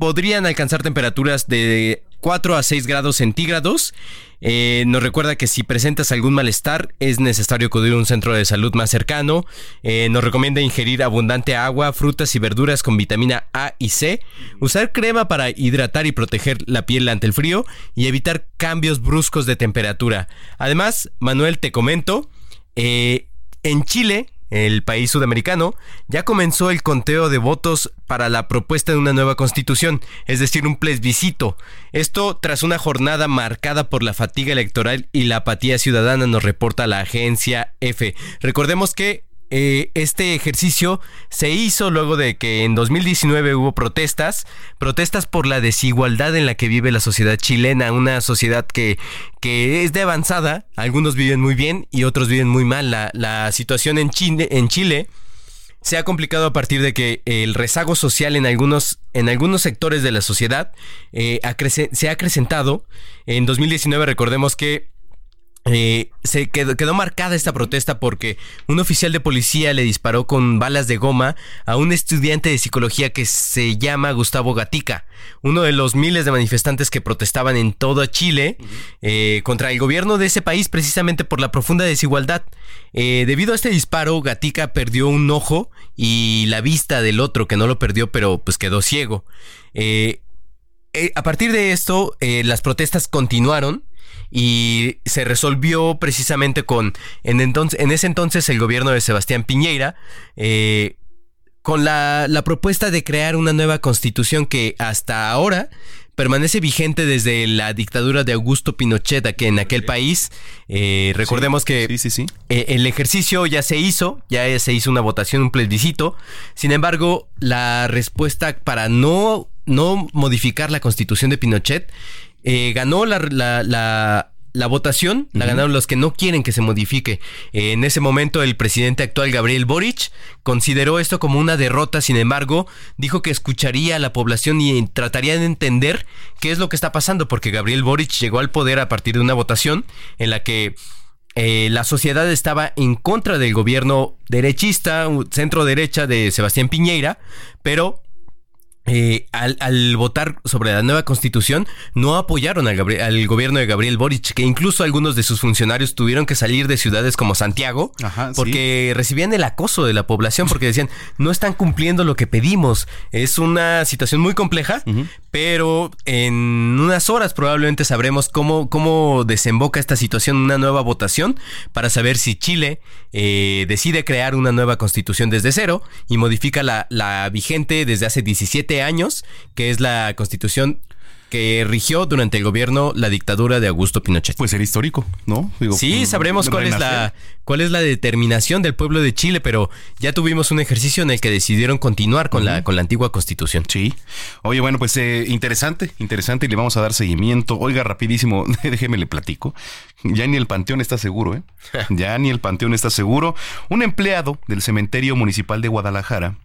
podrían alcanzar temperaturas de 4 a 6 grados centígrados. Eh, nos recuerda que si presentas algún malestar es necesario acudir a un centro de salud más cercano. Eh, nos recomienda ingerir abundante agua, frutas y verduras con vitamina A y C. Usar crema para hidratar y proteger la piel ante el frío y evitar cambios bruscos de temperatura. Además, Manuel, te comento, eh, en Chile el país sudamericano, ya comenzó el conteo de votos para la propuesta de una nueva constitución, es decir, un plebiscito. Esto tras una jornada marcada por la fatiga electoral y la apatía ciudadana, nos reporta la agencia F. Recordemos que eh, este ejercicio se hizo luego de que en 2019 hubo protestas, protestas por la desigualdad en la que vive la sociedad chilena, una sociedad que, que es de avanzada, algunos viven muy bien y otros viven muy mal. La, la situación en Chile, en Chile se ha complicado a partir de que el rezago social en algunos, en algunos sectores de la sociedad eh, se ha acrecentado. En 2019 recordemos que eh, se quedó, marcada esta protesta porque un oficial de policía le disparó con balas de goma a un estudiante de psicología que se llama Gustavo Gatica, uno de los miles de manifestantes que protestaban en todo Chile eh, contra el gobierno de ese país precisamente por la profunda desigualdad. Eh, debido a este disparo, Gatica perdió un ojo y la vista del otro que no lo perdió pero pues quedó ciego. a partir de esto, las protestas continuaron y se resolvió precisamente con, en, entonces, en ese entonces, el gobierno de Sebastián Piñeira, eh, con la, propuesta de crear una nueva constitución que hasta ahora permanece vigente desde la dictadura de Augusto Pinochet que en aquel país. Eh, recordemos que eh, el ejercicio ya se hizo, ya se hizo una votación, un plebiscito. Sin embargo, la respuesta para no, no modificar la constitución de Pinochet eh, ganó la, la, votación, la ganaron los que no quieren que se modifique. En ese momento el presidente actual, Gabriel Boric, consideró esto como una derrota, sin embargo, dijo que escucharía a la población y trataría de entender qué es lo que está pasando, porque Gabriel Boric llegó al poder a partir de una votación en la que... Eh, la sociedad estaba en contra del gobierno derechista, centro derecha de Sebastián Piñeira, pero eh, al, votar sobre la nueva constitución, no apoyaron al, al, gobierno de Gabriel Boric, que incluso algunos de sus funcionarios tuvieron que salir de ciudades como Santiago, porque recibían el acoso de la población, porque decían, no están cumpliendo lo que pedimos. Es una situación muy compleja, pero en unas horas probablemente sabremos cómo, cómo desemboca esta situación, una nueva votación, para saber si Chile eh, decide crear una nueva constitución desde cero y modifica la, la vigente desde hace 17 años, que es la constitución que rigió durante el gobierno la dictadura de Augusto Pinochet. Pues era histórico, ¿no? sí, sabremos cuál es la cuál es la determinación del pueblo de Chile, pero ya tuvimos un ejercicio en el que decidieron continuar con la con la antigua Constitución. Sí. Oye, bueno, pues eh, interesante, interesante y le vamos a dar seguimiento. Oiga, rapidísimo, déjeme le platico. Ya ni el panteón está seguro, ¿eh? ya ni el panteón está seguro. Un empleado del cementerio municipal de Guadalajara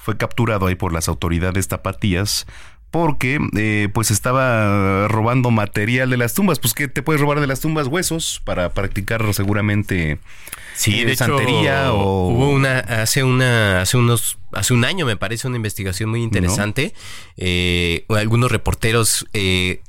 fue capturado ahí por las autoridades tapatías porque eh, pues estaba robando material de las tumbas. Pues que te puedes robar de las tumbas huesos para practicar seguramente sí, de santería o hubo una hace una hace unos hace un año me parece una investigación muy interesante. Eh, algunos reporteros eh,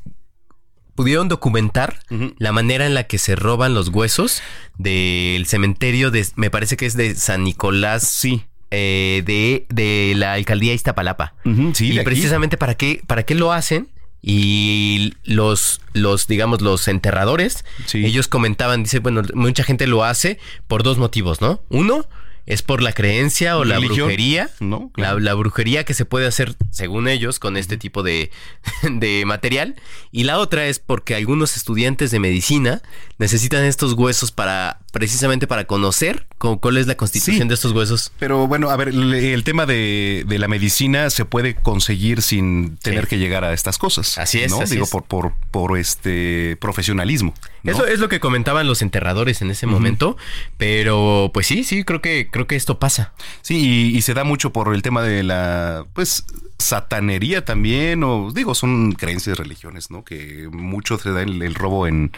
pudieron documentar la manera en la que se roban los huesos del cementerio de me parece que es de San Nicolás. Sí. Eh, de, de, la alcaldía Iztapalapa. y precisamente para qué, para qué lo hacen. Y los, los, digamos, los enterradores, ellos comentaban, dice, bueno, mucha gente lo hace por dos motivos, ¿no? Uno, es por la creencia o la brujería, ¿no? La, la brujería que se puede hacer, según ellos, con este tipo de, de material. Y la otra es porque algunos estudiantes de medicina necesitan estos huesos para, precisamente para conocer cuál es la constitución Sí. de estos huesos. Pero bueno, a ver, el, el tema de, de la medicina se puede conseguir sin tener que llegar a estas cosas. Así es, ¿no? así Digo, es. por, por, por este profesionalismo. ¿no? Eso es lo que comentaban los enterradores en ese momento, pero pues sí, sí, creo que creo que esto pasa. Sí, y, y se da mucho por el tema de la, pues, satanería también, o digo, son creencias, religiones, ¿no? Que mucho se da el, el robo en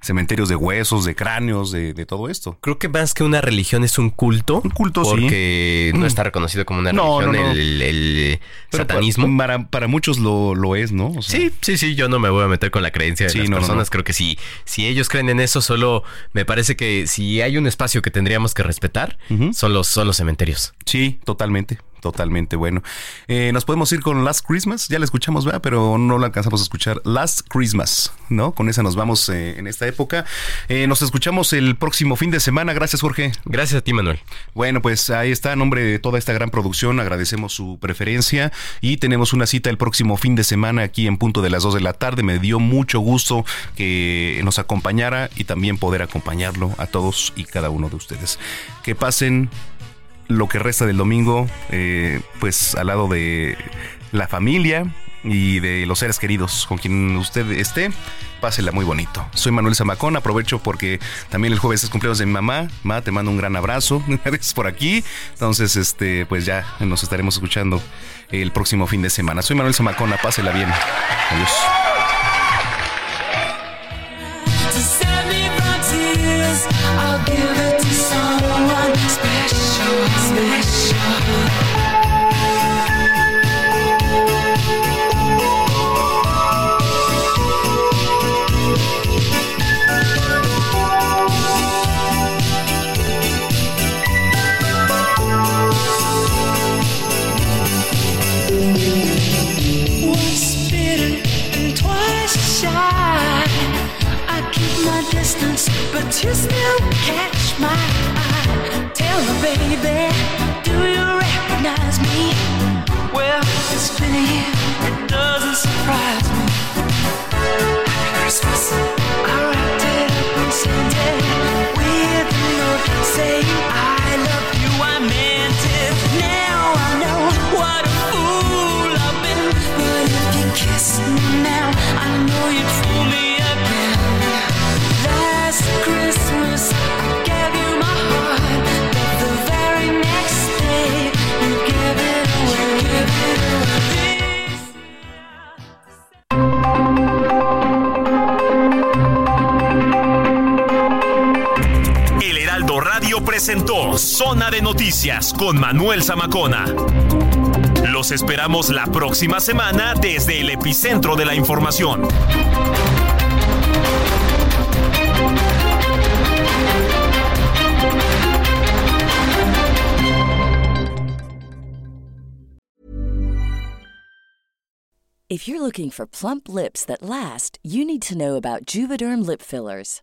cementerios de huesos, de cráneos, de, de todo esto. Creo que más que una religión es un culto. Un culto, sí. porque no está reconocido como una No, religión no, no. El, el satanismo. Para, para muchos lo, lo es, ¿no? O sea, Sí, sí, sí, yo no me voy a meter con la creencia de Sí, las personas. Creo que si, si ellos creen en eso, solo me parece que si hay un espacio que tendríamos que respetar, son, los, son los cementerios. Sí, totalmente. Totalmente bueno. Eh, nos podemos ir con Last Christmas. Ya la escuchamos, ¿verdad? Pero no la alcanzamos a escuchar. Last Christmas, ¿no? Con esa nos vamos eh, en esta época. Eh, nos escuchamos el próximo fin de semana. Gracias, Jorge. Gracias a ti, Manuel. Bueno, pues ahí está. En nombre de toda esta gran producción, agradecemos su preferencia y tenemos una cita el próximo fin de semana aquí en punto de las 2 de la tarde. Me dio mucho gusto que nos acompañara y también poder acompañarlo a todos y cada uno de ustedes. Que pasen lo que resta del domingo, eh, pues al lado de la familia y de los seres queridos con quien usted esté, pásela muy bonito. Soy Manuel Zamacón, aprovecho porque también el jueves es cumpleaños de mi mamá. Ma, te mando un gran abrazo, gracias por aquí. Entonces, este, pues ya nos estaremos escuchando el próximo fin de semana. Soy Manuel Zamacona, pásela bien. Adiós. You still catch my eye. Tell me, baby, do you recognize me? Well, it's been a year, it doesn't surprise me. Happy Christmas. Zona de Noticias con Manuel Zamacona. Los esperamos la próxima semana desde el epicentro de la información. If you're looking for plump lips that last, you need to know about Juvederm lip fillers.